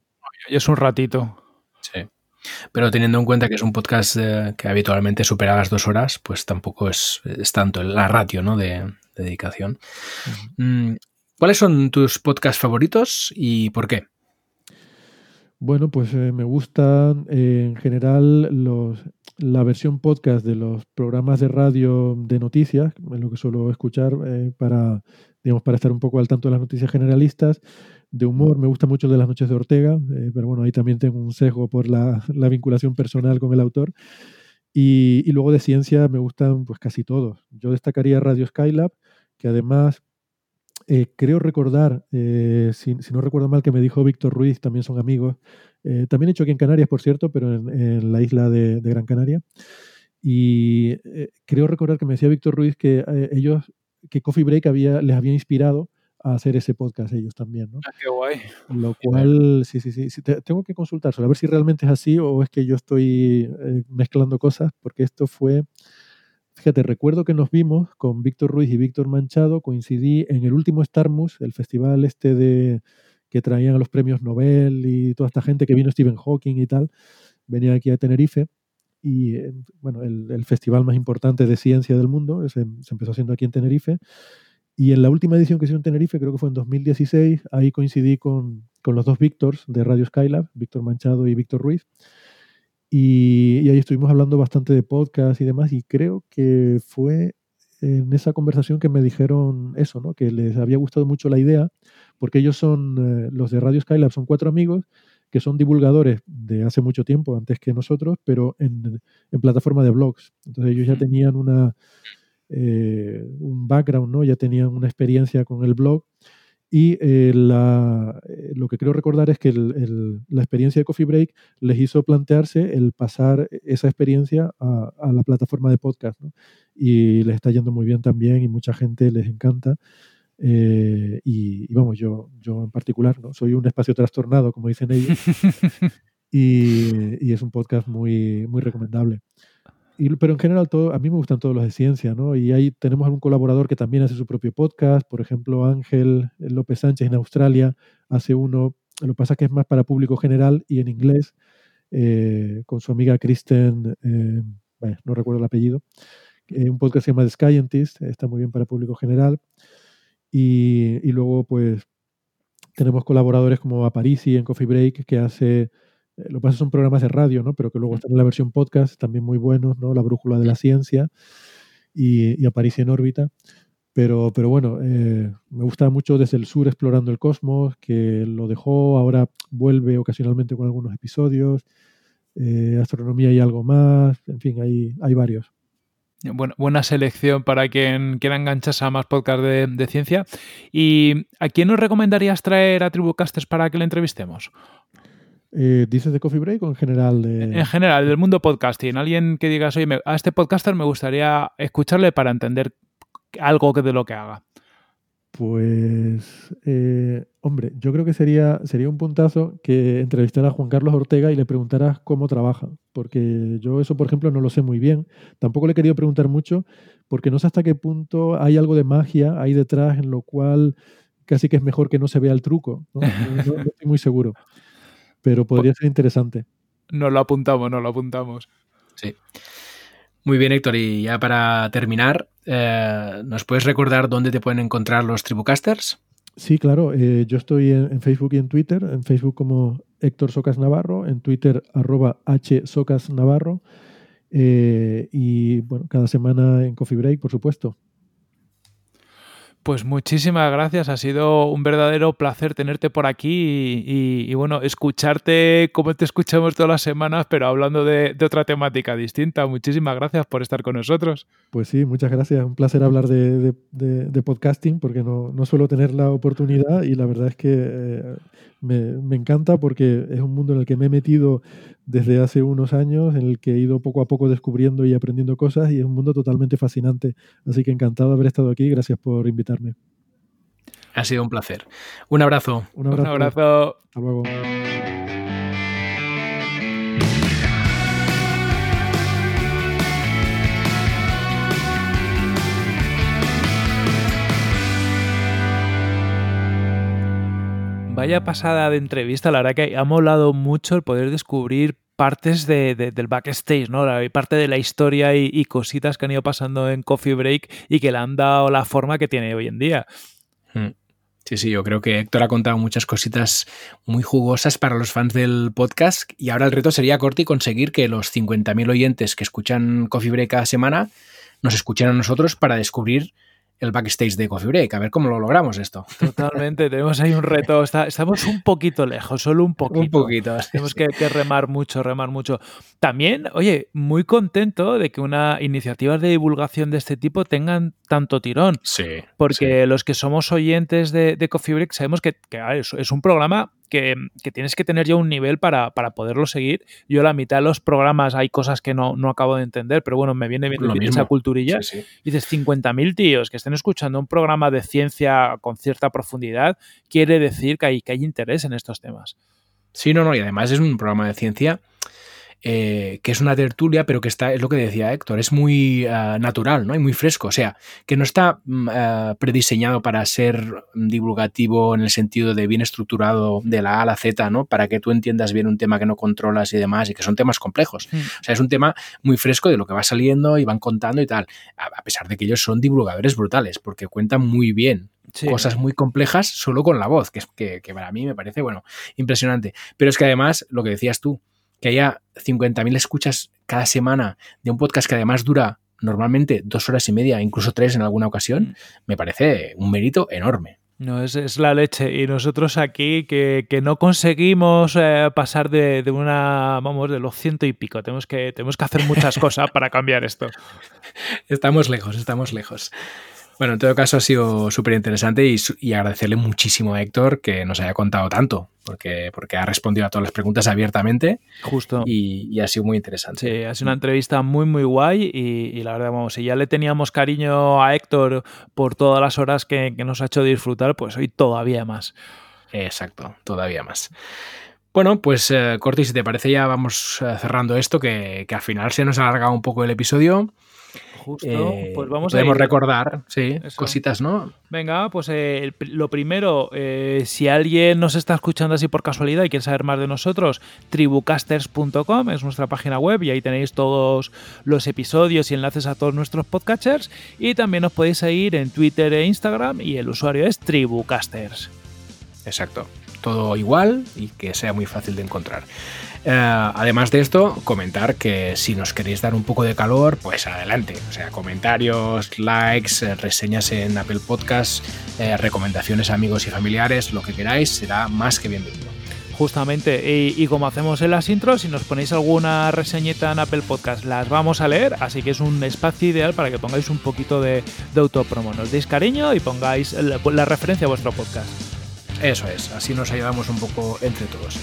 Y es un ratito. Sí. Pero teniendo en cuenta que es un podcast eh, que habitualmente supera las dos horas, pues tampoco es, es tanto la ratio ¿no? de, dedicación. Mm, ¿Cuáles son tus podcasts favoritos y por qué? Bueno, pues eh, me gustan eh, en general los, la versión podcast de los programas de radio de noticias, es lo que suelo escuchar eh, para, digamos, para estar un poco al tanto de las noticias generalistas. De humor me gusta mucho de las noches de Ortega, pero bueno, ahí también tengo un sesgo por la, la vinculación personal con el autor. Y, y, luego de ciencia me gustan pues casi todos. Yo destacaría Radio Skylab, que además eh, creo recordar, eh, si, no recuerdo mal, que me dijo Víctor Ruiz, también son amigos, eh, también hecho aquí en Canarias, por cierto, pero en, la isla de, Gran Canaria. Y creo recordar que me decía Víctor Ruiz que ellos, que Coffee Break había, les había inspirado a hacer ese podcast ellos también, ¿no? Ah, qué guay. Lo cual, sí, sí, sí, tengo que consultárselo, a ver si realmente es así o es que yo estoy mezclando cosas, porque esto fue Fíjate, recuerdo que nos vimos con Víctor Ruiz y Víctor Manchado, coincidí en el último Starmus, el festival este de que traían a los premios Nobel y toda esta gente que vino Stephen Hawking y tal, venía aquí a Tenerife y eh, bueno, el, festival más importante de ciencia del mundo, se, se, empezó haciendo aquí en Tenerife. Y en la última edición que hizo en Tenerife, creo que fue en 2016, ahí coincidí con, con los dos Víctors de Radio Skylab, Víctor Manchado y Víctor Ruiz y, ahí estuvimos hablando bastante de podcast y demás, y creo que fue en esa conversación que me dijeron eso, ¿no? que les había gustado mucho la idea, porque ellos son, eh, los de Radio Skylab, son cuatro amigos que son divulgadores de hace mucho tiempo, antes que nosotros, pero en, en plataforma de blogs. Entonces ellos ya tenían una, eh, un background, ¿no? ya tenían una experiencia con el blog y eh, la, eh, lo que creo recordar es que la experiencia de Coffee Break les hizo plantearse el pasar esa experiencia a, la plataforma de podcast. Y les está yendo muy bien también y mucha gente les encanta. Eh, y, vamos, yo, yo en particular, ¿no? soy un espacio trastornado, como dicen ellos. y, y, es un podcast muy, muy recomendable pero en general, todo, a mí me gustan todos los de ciencia, ¿no? Y ahí tenemos algún colaborador que también hace su propio podcast, por ejemplo, Ángel López Sánchez en Australia hace uno, lo que pasa es que es más para público general y en inglés, eh, con su amiga Kristen, eh, bueno, no recuerdo el apellido, eh, un podcast que se llama The Scientist, está muy bien para público general. Y, y luego, pues, tenemos colaboradores como Aparici en Coffee Break, que hace eh, lo que pasa son programas de radio, ¿no? Pero que luego están en la versión podcast, también muy buenos, ¿no? La Brújula de la Ciencia y, y en órbita. Pero, pero bueno, eh, me gusta mucho desde el sur explorando el cosmos, que lo dejó, ahora vuelve ocasionalmente con algunos episodios. Eh, astronomía y algo más, en fin, hay, hay varios. Bueno, buena selección para quien quiera engancharse a más podcast de, de, ciencia. ¿Y a quién nos recomendarías traer a Tribucasters para que le entrevistemos? Eh, ¿Dices de Coffee Break o en general? De... En general, del mundo podcasting. Alguien que digas, oye, a este podcaster me gustaría escucharle para entender algo de lo que haga. Pues, eh, hombre, yo creo que sería, sería un puntazo que entrevistara a Juan Carlos Ortega y le preguntaras cómo trabaja, porque yo eso, por ejemplo, no lo sé muy bien. Tampoco le he querido preguntar mucho, porque no sé hasta qué punto hay algo de magia ahí detrás en lo cual casi que es mejor que no se vea el truco. No, estoy muy seguro, pero podría ser interesante. Nos lo apuntamos, nos lo apuntamos. Sí. Muy bien, Héctor. Y ya para terminar, eh, ¿nos puedes recordar dónde te pueden encontrar los Tribucasters? Sí, claro. Eh, yo estoy en, Facebook y en Twitter. En Facebook como Héctor Socas Navarro, en Twitter arroba H Socas Navarro. Eh, y bueno, cada semana en Coffee Break, por supuesto. Pues muchísimas gracias, ha sido un verdadero placer tenerte por aquí y, bueno, escucharte como te escuchamos todas las semanas, pero hablando de, otra temática distinta. Muchísimas gracias por estar con nosotros. Pues sí, muchas gracias. Un placer hablar de, podcasting porque no, suelo tener la oportunidad y la verdad es que eh, me, encanta porque es un mundo en el que me he metido desde hace unos años, en el que he ido poco a poco descubriendo y aprendiendo cosas y es un mundo totalmente fascinante. Así que encantado de haber estado aquí. Gracias por invitarme. Ha sido un placer. Un abrazo. Un abrazo. Un abrazo. Hasta luego. Vaya pasada de entrevista, la verdad que ha molado mucho el poder descubrir partes del backstage, ¿no? parte de la historia y, cositas que han ido pasando en Coffee Break y que le han dado la forma que tiene hoy en día. Hmm. Sí, sí, yo creo que Héctor ha contado muchas cositas muy jugosas para los fans del podcast y ahora el reto sería, Corti, conseguir que los 50.000 oyentes que escuchan Coffee Break cada semana nos escuchen a nosotros para descubrir el backstage de Coffee Break. A ver cómo lo logramos esto. Totalmente, tenemos ahí un reto. estamos un poquito lejos, solo un poquito. Un poquito. Tenemos que, remar mucho, remar mucho. También, oye, muy contento de que una iniciativa de divulgación de este tipo tengan tanto tirón. Sí. Porque los que somos oyentes de, Coffee Break sabemos que, es un programa que, tienes que tener ya un nivel para, poderlo seguir. Yo la mitad de los programas hay cosas que no, acabo de entender, pero bueno, me viene bien esa culturilla. Y dices, 50.000 tíos que estén escuchando un programa de ciencia con cierta profundidad, quiere decir que hay, que hay interés en estos temas. Sí, no, no, y además es un programa de ciencia eh, que es una tertulia, pero que está, es lo que decía Héctor, es muy eh, natural, ¿no? Y muy fresco. O sea, que no está mm, eh, prediseñado para ser divulgativo en el sentido de bien estructurado de la A a la Z, ¿no? Para que tú entiendas bien un tema que no controlas y demás, y que son temas complejos. Mm. O sea, es un tema muy fresco de lo que va saliendo y van contando y tal. A, pesar de que ellos son divulgadores brutales, porque cuentan muy bien cosas muy complejas solo con la voz, que, que, que, para mí me parece, bueno, impresionante. Pero es que además, lo que decías tú, que haya 50.000 escuchas cada semana de un podcast que además dura normalmente dos horas y media, incluso tres en alguna ocasión, mm. me parece un mérito enorme. No, es, la leche. Y nosotros aquí que, no conseguimos eh, pasar de, una, vamos, de los ciento y pico. Tenemos que, tenemos que hacer muchas cosas para cambiar esto. Estamos lejos, estamos lejos. Bueno, en todo caso ha sido súper interesante y, agradecerle muchísimo a Héctor que nos haya contado tanto, porque, porque ha respondido a todas las preguntas abiertamente. Justo. Y, ha sido muy interesante. Sí, ha sido una entrevista muy, muy guay y, la verdad, vamos, si ya le teníamos cariño a Héctor por todas las horas que, nos ha hecho disfrutar, pues hoy todavía más. Exacto, todavía más. Bueno, pues eh, Corti, si te parece ya vamos eh, cerrando esto, que, que al final se nos ha alargado un poco el episodio. Eh, pues vamos podemos recordar, sí, cositas, ¿no? Venga, pues eh, lo primero, eh, si alguien nos está escuchando así por casualidad y quiere saber más de nosotros, tribucasters.com es nuestra página web y ahí tenéis todos los episodios y enlaces a todos nuestros podcatchers y también os podéis seguir en Twitter e Instagram y el usuario es tribucasters. Exacto, todo igual y que sea muy fácil de encontrar. Eh, además de esto, comentar que si nos queréis dar un poco de calor, pues adelante. O sea, comentarios, likes, eh, reseñas en Apple Podcasts, eh, recomendaciones a amigos y familiares, lo que queráis, será más que bienvenido. Justamente, y, como hacemos en las intros, si nos ponéis alguna reseñita en Apple Podcast, las vamos a leer, así que es un espacio ideal para que pongáis un poquito de, autopromo. Nos deis cariño y pongáis la referencia a vuestro podcast. Eso es, así nos ayudamos un poco entre todos.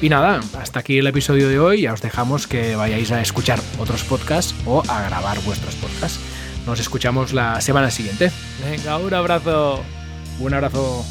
Y nada, hasta aquí el episodio de hoy. Ya os dejamos que vayáis a escuchar otros podcasts o a grabar vuestros podcasts. Nos escuchamos la semana siguiente. Venga, un abrazo. Un abrazo.